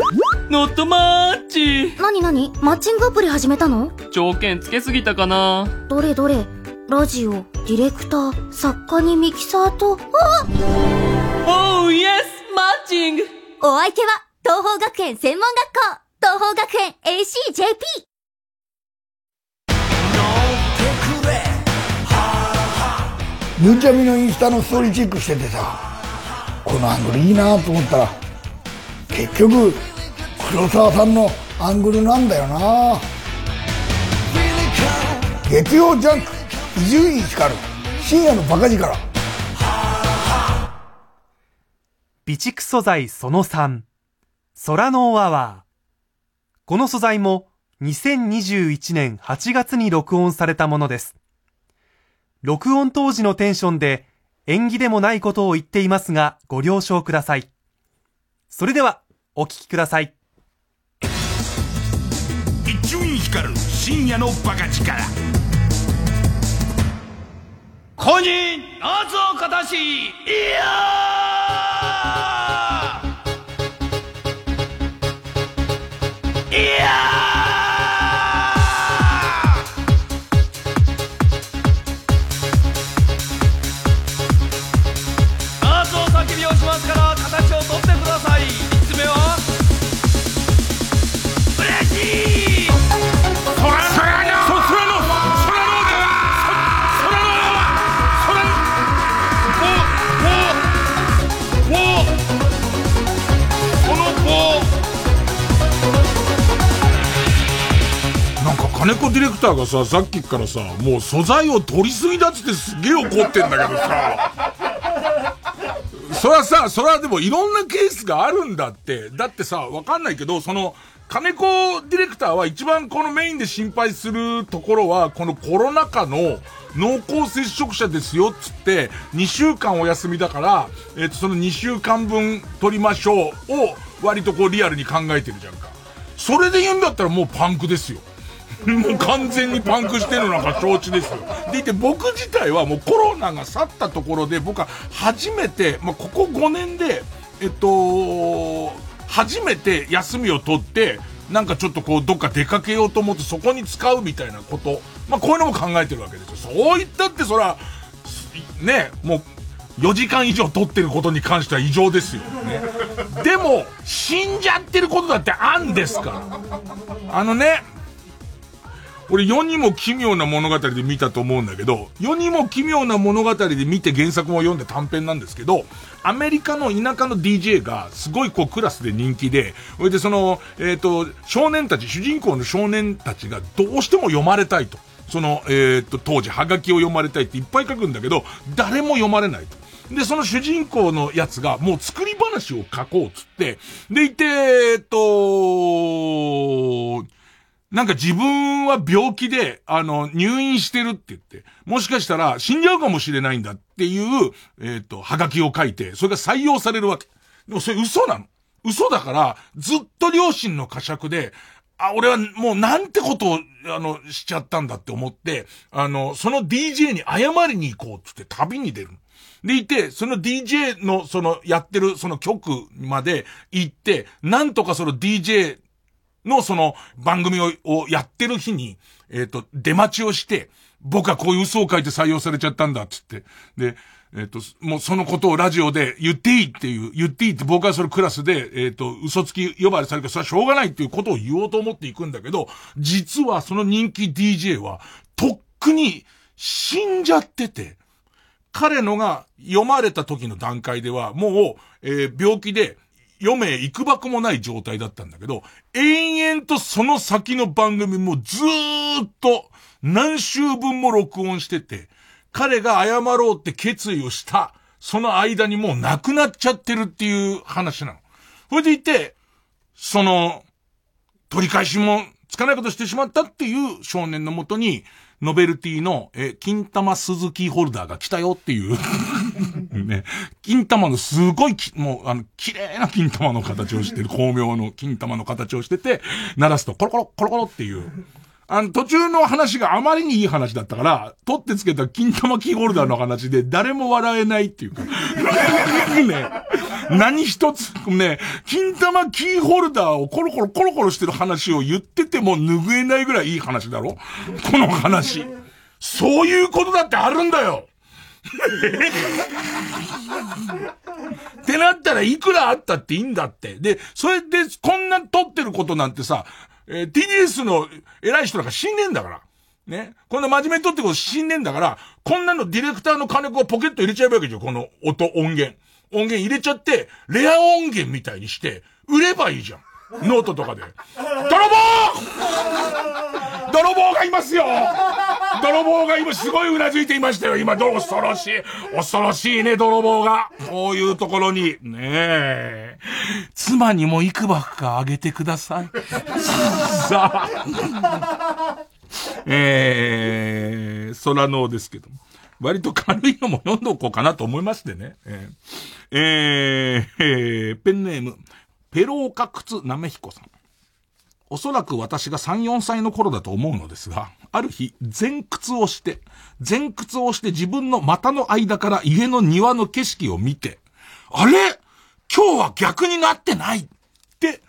ノットマッチ。なになにマッチングアプリ始めたの？条件つけすぎたかな。どれどれ？ラジオ、ディレクター、作家にミキサーと、あおーイエスマッチングお相手は、東方学園専門学校、東方学園 ACJP! ゆうちゃみのインスタのストーリーチェックしててさこのアングルいいなと思ったら結局黒沢さんのアングルなんだよな。月曜ジャンク伊集院光る深夜のバカ力備蓄素材その3空のアワーこの素材も2021年8月に録音されたものです。録音当時のテンションで縁起でもないことを言っていますがご了承ください。それではお聞きください。伊集院光る深夜のバカ力。公認夏をかたしいや Yeah! 金子ディレクターがさ、さっきからさ、もう素材を取りすぎだっつってすげえ怒ってんだけどさ。[laughs] それはさ、それはでもいろんなケースがあるんだって。だってさ、わかんないけど、その、金子ディレクターは一番このメインで心配するところは、このコロナ禍の濃厚接触者ですよっつって、2週間お休みだから、えっ、と、その2週間分取りましょうを割とこうリアルに考えてるじゃんか。それで言うんだったらもうパンクですよ。[laughs] もう完全にパンクしてるのが承知ですよ。でいて僕自体はもうコロナが去ったところで僕は初めて、まあ、ここ5年で、えっと、初めて休みを取って、なんかちょっとこうどっか出かけようと思ってそこに使うみたいなこと。まあこういうのも考えてるわけですよ。そう言ったってそら、ね、もう4時間以上取ってることに関しては異常ですよ。ね。でも、死んじゃってることだってあんですから。あのね、俺世にも奇妙な物語で見たと思うんだけど、世にも奇妙な物語で見て原作も読んで短編なんですけど、アメリカの田舎の DJ がすごいこうクラスで人気で、それでその、えっ、と、少年たち、主人公の少年たちがどうしても読まれたいと。その、えっ、と、当時、ハガキを読まれたいっていっぱい書くんだけど、誰も読まれないと。で、その主人公のやつが、もう作り話を書こうっつって、でいて、えっと、なんか自分は病気で、あの、入院してるって言って、もしかしたら死んじゃうかもしれないんだっていう、えっ、と、はがきを書いて、それが採用されるわけ。でもそれ嘘なの。嘘だから、ずっと両親の呵責で、あ、俺はもうなんてことを、あの、しちゃったんだって思って、あの、その DJ に謝りに行こうっつって旅に出る。でいて、その DJ のそのやってるその局まで行って、なんとかその DJ のその番組ををやってる日に、えっ、と、出待ちをして、僕はこういう嘘を書いて採用されちゃったんだっつって。で、えっ、と、もうそのことをラジオで言っていいっていう、言っていいって僕はそれクラスで、えっ、と、嘘つき呼ばれされるからそれはしょうがないっていうことを言おうと思っていくんだけど、実はその人気 DJ は、とっくに死んじゃってて、彼のが読まれた時の段階では、もう、えー病気で、読め、行くばくもない状態だったんだけど、延々とその先の番組もずーっと何週分も録音してて、彼が謝ろうって決意をした、その間にもう亡くなっちゃってるっていう話なの。それでいて、その、取り返しもつかないことしてしまったっていう少年のもとに、ノベルティの、え、金玉鈴木ホルダーが来たよっていう。ね。金玉のすごいき、もう、あの、綺麗な金玉の形をしてる、巧妙の金玉の形をしてて、鳴らすとコロコロ、コロコロっていう。あの、途中の話があまりにいい話だったから、取ってつけた金玉キーホルダーの話で誰も笑えないっていうか。[laughs] ね。何一つ、ね、金玉キーホルダーをコロコロコロコロしてる話を言ってても拭えないぐらいいい話だろこの話。そういうことだってあるんだよってなったらいくらあったっていいんだって。で、それでこんな撮ってることなんてさ、えー、TBS の偉い人なんか死んでんだから。ね。こんな真面目に撮ってこと死んでんだから、こんなのディレクターの金子をポケット入れちゃえばいいわけじゃん、この音、音源。音源入れちゃって、レア音源みたいにして、売ればいいじゃん。ノートとかで。泥棒泥棒がいますよ泥棒が今すごいうなずいていましたよ。今、どう恐ろしい。恐ろしいね、泥棒が。こういうところに。ねえ。妻にもいくばくかあげてください。さあ。えー、空のですけども。割と軽いのも読んどこうかなと思いましてね。え、えー、えー、ペンネーム、ペローカクツナメヒコさん。おそらく私が3、4歳の頃だと思うのですが、ある日、前屈をして、前屈をして自分の股の間から家の庭の景色を見て、あれ？今日は逆になってない！って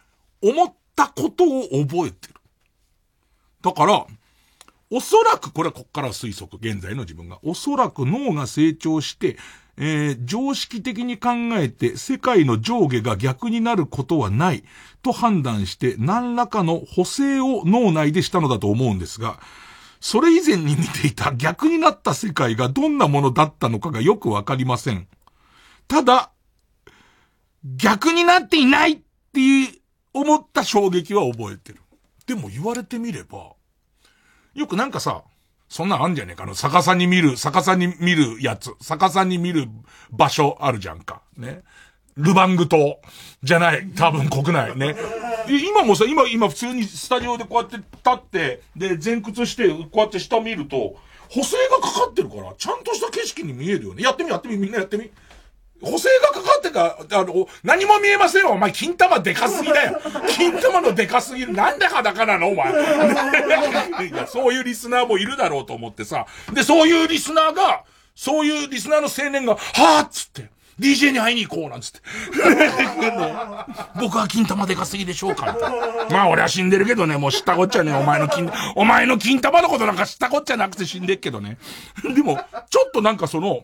思ったことを覚えてる。だから、おそらく、これはこっから推測、現在の自分が、おそらく脳が成長して、えー、常識的に考えて世界の上下が逆になることはないと判断して何らかの補正を脳内でしたのだと思うんですが、それ以前に見ていた逆になった世界がどんなものだったのかがよくわかりません。ただ、逆になっていないって思った衝撃は覚えてる。でも言われてみれば、よくなんかさ、そんなんあんじゃねえかの、逆さに見る、逆さに見るやつ、逆さに見る場所あるじゃんか。ね。ルバング島じゃない、多分国内ね。今もさ、今、今普通にスタジオでこうやって立って、で、前屈して、こうやって下見ると、補正がかかってるから、ちゃんとした景色に見えるよね。やってみ、やってみ、みんなやってみ。補正がかかってか、あの、何も見えませんよ。お前、金玉でかすぎだよ。[laughs] 金玉のでかすぎる。なんで裸なのお前。[laughs] [laughs] いや、そういうリスナーもいるだろうと思ってさ。で、そういうリスナーが、そういうリスナーの青年が、はぁっつって。DJ に会いに行こうなんつって。僕は金玉でかすぎでしょうかまあ俺は死んでるけどね、もう知ったこっちゃね、お前の金、お前の金玉のことなんか知ったこっちゃなくて死んでっけどね。でも、ちょっとなんかその、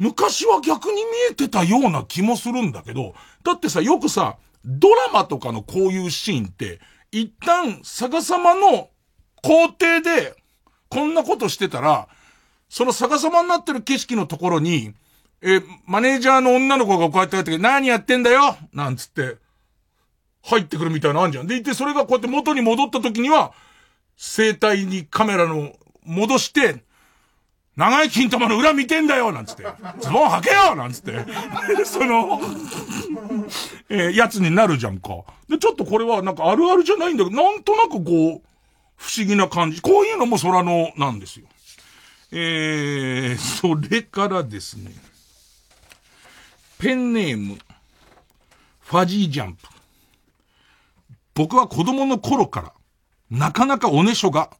昔は逆に見えてたような気もするんだけど、だってさ、よくさ、ドラマとかのこういうシーンって、一旦逆さまの工程で、こんなことしてたら、その逆さまになってる景色のところに、え、マネージャーの女の子がこうやって入ってて、何やってんだよなんつって、入ってくるみたいなのあんじゃん。で、いてそれがこうやって元に戻った時には、生体にカメラの戻して、長い金玉の裏見てんだよなんつって。ズボン履けよなんつって。その、えー、やつになるじゃんか。で、ちょっとこれはなんかあるあるじゃないんだけど、なんとなくこう、不思議な感じ。こういうのも空のなんですよ。えー、それからですね。ペンネーム、ファジージャンプ。僕は子供の頃から、なかなかおねしょが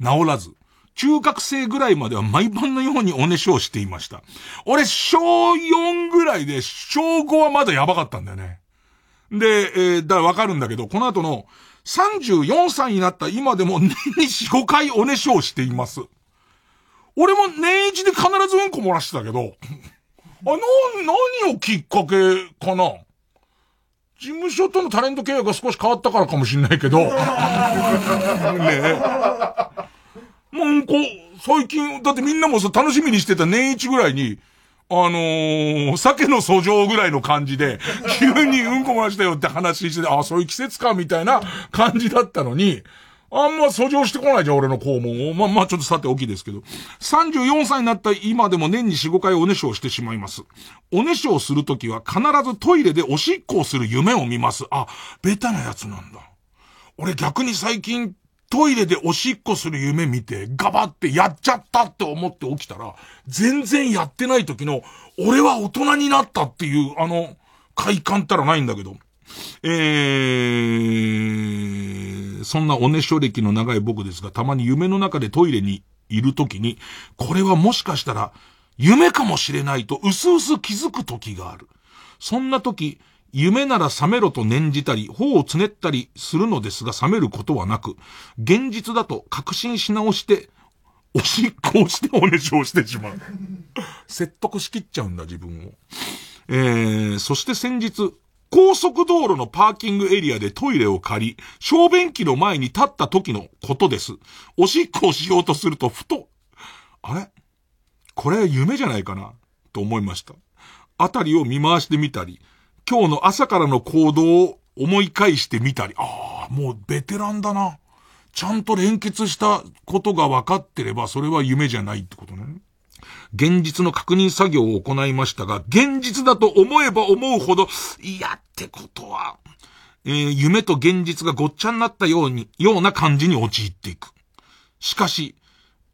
治らず、中学生ぐらいまでは毎晩のようにおねしょをしていました。俺、小4ぐらいで、小5はまだやばかったんだよね。で、えー、だからわかるんだけど、この後の34歳になった今でも年に4、5回おねしょをしています。俺も年一で必ずうんこ漏らしてたけど、あ、な、何をきっかけかな？事務所とのタレント契約が少し変わったからかもしんないけど。[laughs] ねもうこ、最近、だってみんなもさ、楽しみにしてた年一ぐらいに、あのー、鮭の訴状ぐらいの感じで、急にうんこ漏らしたよって話してて、あ、そういう季節かみたいな感じだったのに、あんま訴状してこないじゃん、俺の肛門を。まあ、まあ、ちょっとさて大きいですけど。34歳になった今でも年に4、5回おねしょをしてしまいます。おねしょをするときは必ずトイレでおしっこをする夢を見ます。あ、ベタなやつなんだ。俺逆に最近トイレでおしっこする夢見て、ガバってやっちゃったって思って起きたら、全然やってない時の、俺は大人になったっていう、あの、快感ったらないんだけど。えー、そんなおねしょ歴の長い僕ですが、たまに夢の中でトイレにいる時に、これはもしかしたら、夢かもしれないと、うすうす気づく時がある。そんな時、夢なら覚めろと念じたり、頬をつねったりするのですが覚めることはなく、現実だと確信し直して、おしっこをしておねしょをしてしまう。[laughs] 説得しきっちゃうんだ、自分を。えー、そして先日、高速道路のパーキングエリアでトイレを借り、小便器の前に立った時のことです。おしっこをしようとすると、ふと、あれ？これ夢じゃないかな？と思いました。あたりを見回してみたり、今日の朝からの行動を思い返してみたり、ああ、もうベテランだな。ちゃんと連結したことが分かってれば、それは夢じゃないってことね。現実の確認作業を行いましたが、現実だと思えば思うほど、いやってことは、えー、夢と現実がごっちゃになったように、ような感じに陥っていく。しかし、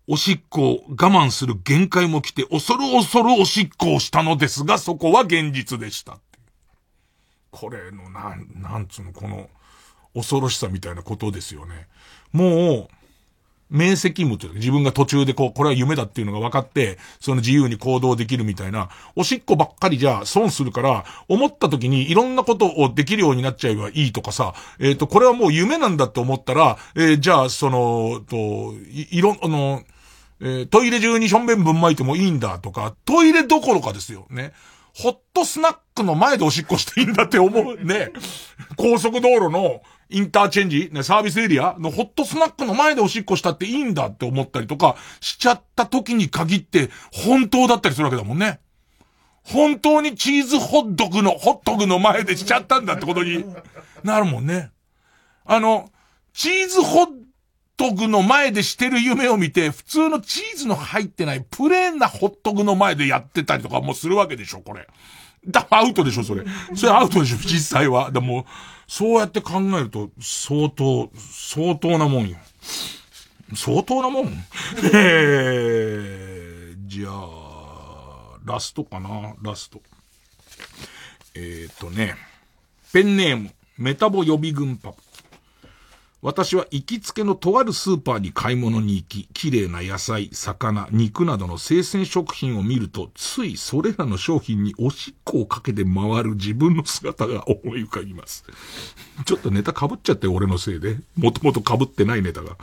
おしっこを我慢する限界も来て、恐る恐るおしっこをしたのですが、そこは現実でした。これの、なん、なんつうの、この、恐ろしさみたいなことですよね。もう、明晰夢という、自分が途中でこう、これは夢だっていうのが分かって、その自由に行動できるみたいな、おしっこばっかりじゃ損するから、思った時にいろんなことをできるようになっちゃえばいいとかさ、えっ、ー、と、これはもう夢なんだって思ったら、えー、じゃあ、その、と、い、いろ、あの、えー、トイレ中にしょんべんぶん巻いてもいいんだとか、トイレどころかですよ。ね。ホットスナックの前でおしっこしていいんだって思う [laughs] ね。高速道路のインターチェンジ、ね、サービスエリアのホットスナックの前でおしっこしたっていいんだって思ったりとかしちゃった時に限って本当だったりするわけだもんね。本当にチーズホットグの、ホットグの前でしちゃったんだってことになるもんね。あの、チーズホットグの前でしてる夢を見て、普通のチーズの入ってないプレーンなホットグの前でやってたりとかもするわけでしょ、これ。だ、アウトでしょ、それ。それアウトでしょ、実際は。でも、そうやって考えると、相当、相当なもんよ。相当なもん？えー、じゃあ、ラストかな、ラスト。えー、っとね、ペンネーム、メタボ予備軍パパ。私は行きつけのとあるスーパーに買い物に行き、綺麗な野菜、魚、肉などの生鮮食品を見ると、ついそれらの商品におしっこをかけて回る自分の姿が思い浮かびます。ちょっとネタ被っちゃって俺のせいで。もともと被ってないネタが。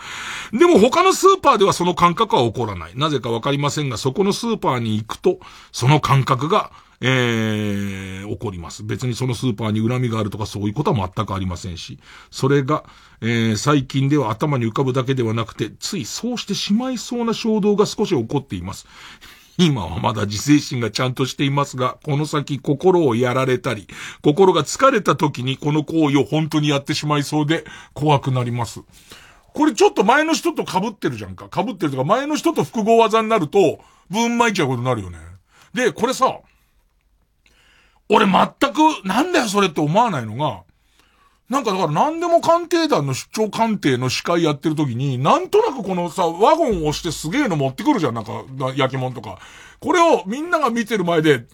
でも他のスーパーではその感覚は起こらない。なぜかわかりませんが、そこのスーパーに行くと、その感覚がえー、起こります。別にそのスーパーに恨みがあるとかそういうことは全くありませんし、それが、えー、最近では頭に浮かぶだけではなくて、ついそうしてしまいそうな衝動が少し起こっています。[laughs] 今はまだ自制心がちゃんとしていますが、この先心をやられたり、心が疲れた時にこの行為を本当にやってしまいそうで怖くなります。これちょっと前の人と被ってるじゃんか。被ってるとか前の人と複合技になると、分巻いちゃうことになるよね。で、これさ、俺全く、なんだよそれって思わないのが、なんかだから何でも鑑定団の出張鑑定の司会やってる時に、なんとなくこのさ、ワゴンを押してすげえの持ってくるじゃん、なんか、焼き物とか。これをみんなが見てる前で、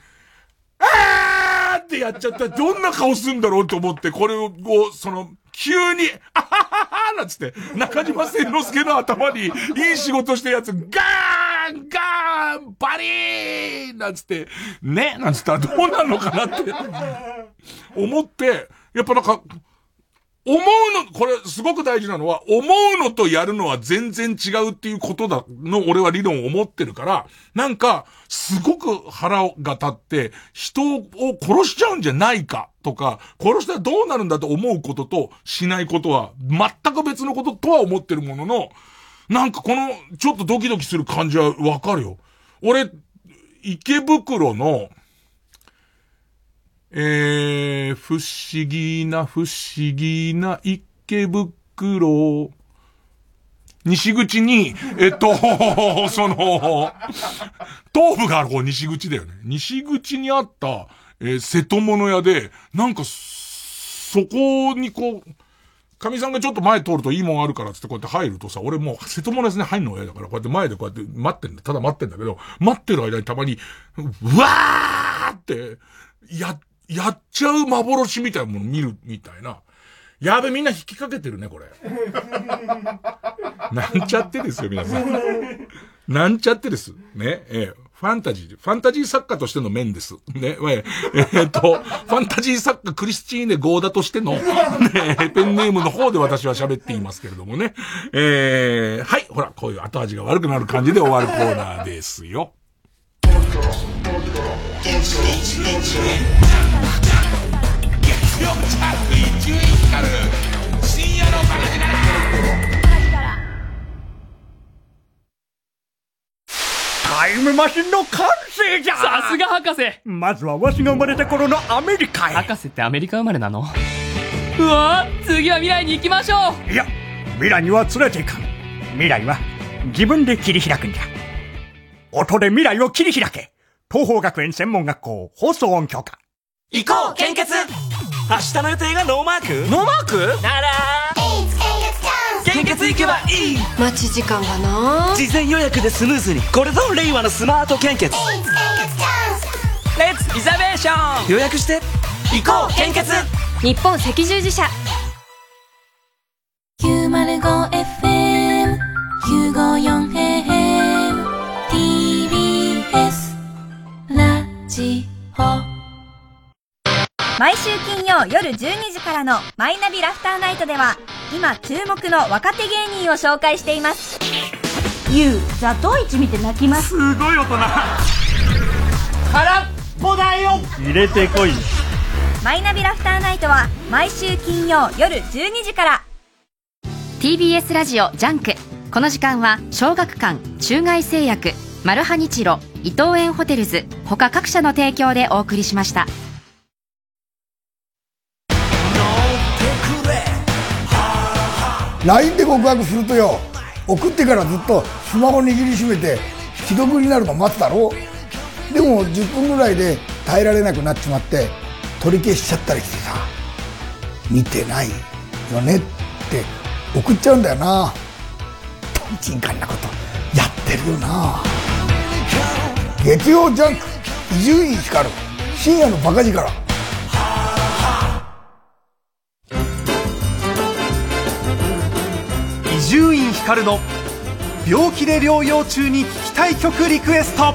あーってやっちゃった。らどんな顔すんだろうって思って、これを、その、急に、あはははなんつって、中島千之助の頭に、いい仕事してるやつ、ガーンガーンバリーンなんつって、ねなんつったらどうなるのかなって、[laughs] 思って、やっぱなんか、思うの、これすごく大事なのは、思うのとやるのは全然違うっていうことだの俺は理論を持ってるから、なんか、すごく腹が立って、人を殺しちゃうんじゃないかとか、殺したらどうなるんだと思うこととしないことは、全く別のこととは思ってるものの、なんかこの、ちょっとドキドキする感じはわかるよ。俺、池袋の、えー、不思議な不思議な池袋。西口に、えっと、[laughs] その、東部がある方西口だよね。西口にあった、えー、瀬戸物屋で、なんか、そこにこう、神さんがちょっと前通るといいもんあるからつってこうやって入るとさ、俺もう瀬戸物屋に入るのが嫌だから、こうやって前でこうやって待ってんだ。ただ待ってんだけど、待ってる間にたまに、うわーって、や、やっちゃう幻みたいなもの見るみたいな。やべ、みんな引きかけてるね、これ。[laughs] なんちゃってですよ、皆さん。なんちゃってです。ね。ええ。ファンタジー、ファンタジー作家としての面です。[laughs] ね、えっと、ファンタジー作家クリスチーネ・ゴーダとしての、ね、ペンネームの方で私は喋っていますけれどもね。えー、はい、ほら、こういう後味が悪くなる感じで終わるコーナーですよ。タイムマシンの完成じゃ。さすが博士。まずはわしが生まれた頃のアメリカへ。博士ってアメリカ生まれなの？うわ次は未来に行きましょう。いや未来には連れていかん。未来は自分で切り開くんじゃ。音で未来を切り開け。東放学園専門学校放送音響科。行こう献血。明日の予定がノーマーク？ノーマーク？なら献血行けばいい。待ち時間がな？事前予約でスムーズにこれぞ令和のスマート献血。レッツリザベーション予約して行こう献血。日本赤十字社。905FM954AM TBS ラジオ毎週金曜夜12時からのマイナビラフターナイトでは今注目の若手芸人を紹介しています。ユウザトイチ見て泣きます。すごい大人。空っぽだよ。入れてこい。マイナビラフターナイトは毎週金曜夜12時から。TBS ラジオジャンク。この時間は小学館中外製薬マルハニチロ伊藤園ホテルズ他各社の提供でお送りしました LINE で告白するとよ。送ってからずっとスマホ握りしめて既読になるの待つだろでも10分ぐらいで耐えられなくなっちまって取り消しちゃったりしてさ。見てないよねって送っちゃうんだよな。とんちんかんなことやってるよな。月曜ジャンク伊集院光深夜のバカ力。伊集院光の病気で療養中に聴きたい曲リクエスト。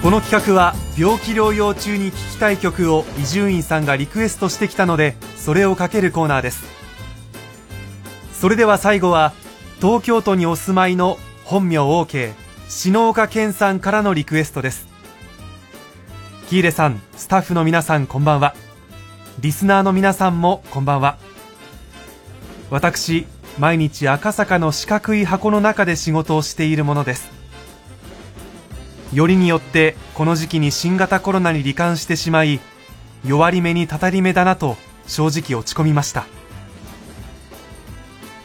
この企画は病気療養中に聴きたい曲を伊集院さんがリクエストしてきたのでそれをかけるコーナーです。それでは最後は東京都にお住まいの本名 OK 篠岡健さんからのリクエストです。喜入さんスタッフの皆さんこんばんは。リスナーの皆さんもこんばんは。私毎日赤坂の四角い箱の中で仕事をしているものです。よりによってこの時期に新型コロナに罹患してしまい弱り目にたたり目だなと正直落ち込みました。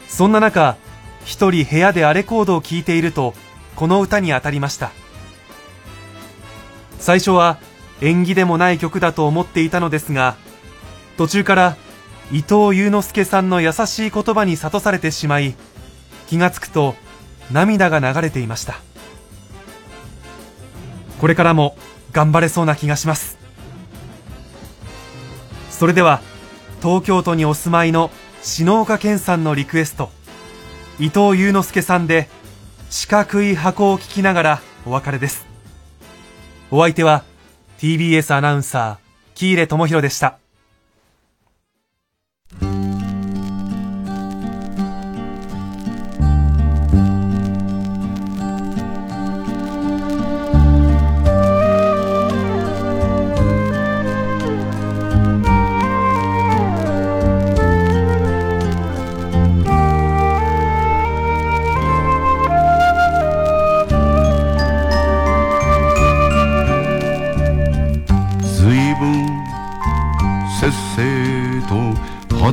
そんな中一人部屋でアレコードを聴いているとこの歌に当たりました。最初は縁起でもない曲だと思っていたのですが途中から伊藤祐之介さんの優しい言葉に諭されてしまい気がつくと涙が流れていました。これからも頑張れそうな気がします。それでは東京都にお住まいの篠岡健さんのリクエスト伊藤祐之介さんで四角い箱を聞きながらお別れです。お相手は TBS アナウンサー喜入智弘でした。Thank you.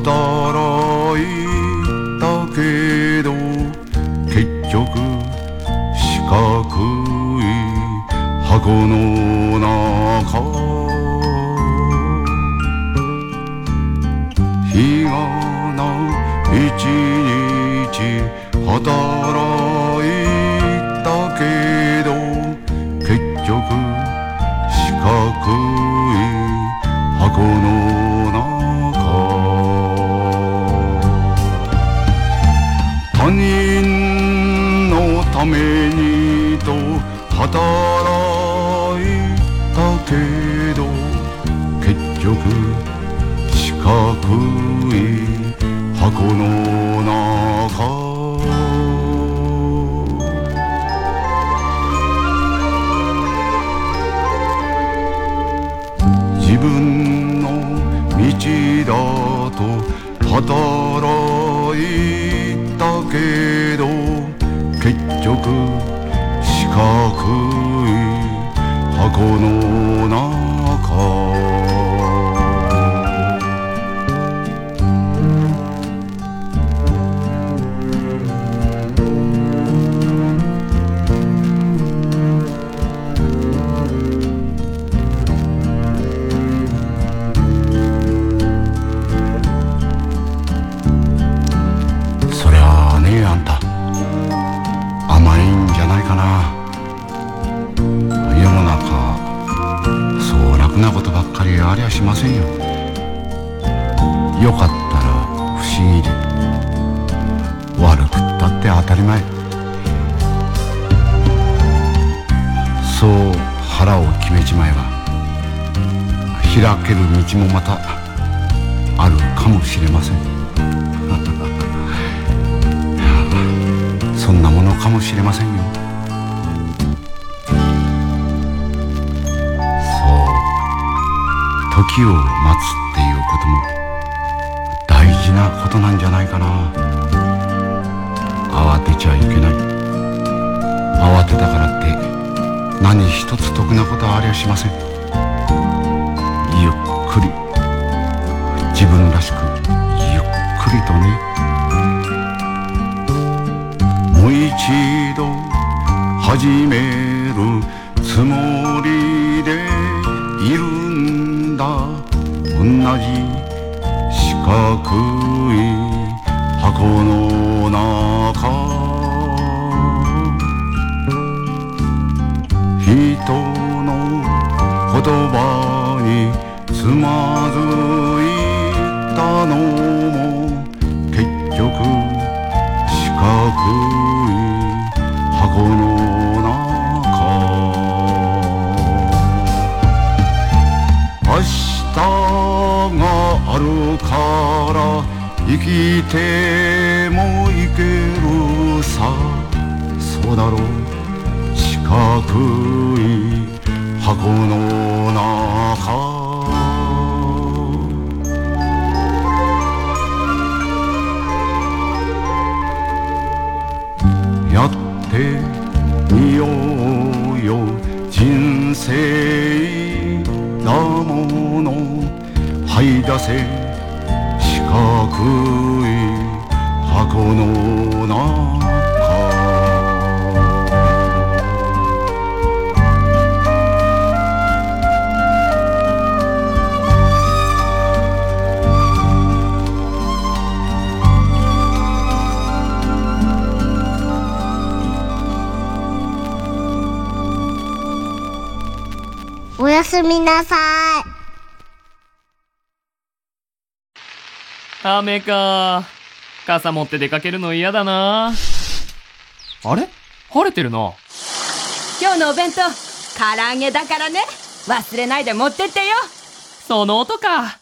働いたけど結局四角い箱の中。日がな一日働いと働ありゃしませんよ。よかったら不思議で悪くったって当たり前。そう腹を決めちまえば開ける道もまたあるかもしれません。[laughs] そんなものかもしれませんよ。時を待つっていうことも大事なことなんじゃないかな。慌てちゃいけない。慌てたからって何一つ得なことはありゃしません。ゆっくり。自分らしく。ゆっくりとね。もう一度始めるつもりで。同じ四角い箱の中。人の言葉につまずいたのも結局四角い箱の中あるから生きてもいけるさ。そうだろう。近くせ四角い箱の中おやすみなさい。雨か。傘持って出かけるの嫌だな。あれ？晴れてるな。今日のお弁当、唐揚げだからね。忘れないで持ってってよ。その音か。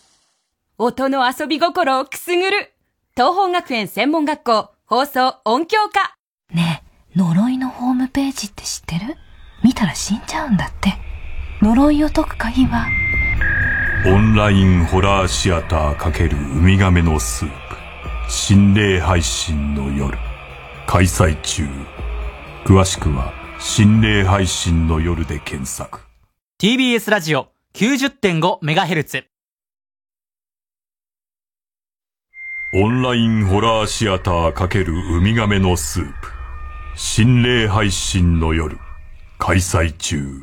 音の遊び心をくすぐる。東方学園専門学校放送音響科。ねえ、呪いのホームページって知ってる？見たら死んじゃうんだって。呪いを解く鍵は、オンラインホラーシアター×ウミガメのスープ心霊配信の夜。開催中。詳しくは心霊配信の夜で検索。TBS ラジオ 90.5MHz オンラインホラーシアター×ウミガメのスープ心霊配信の夜開催中。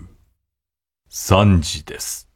3時です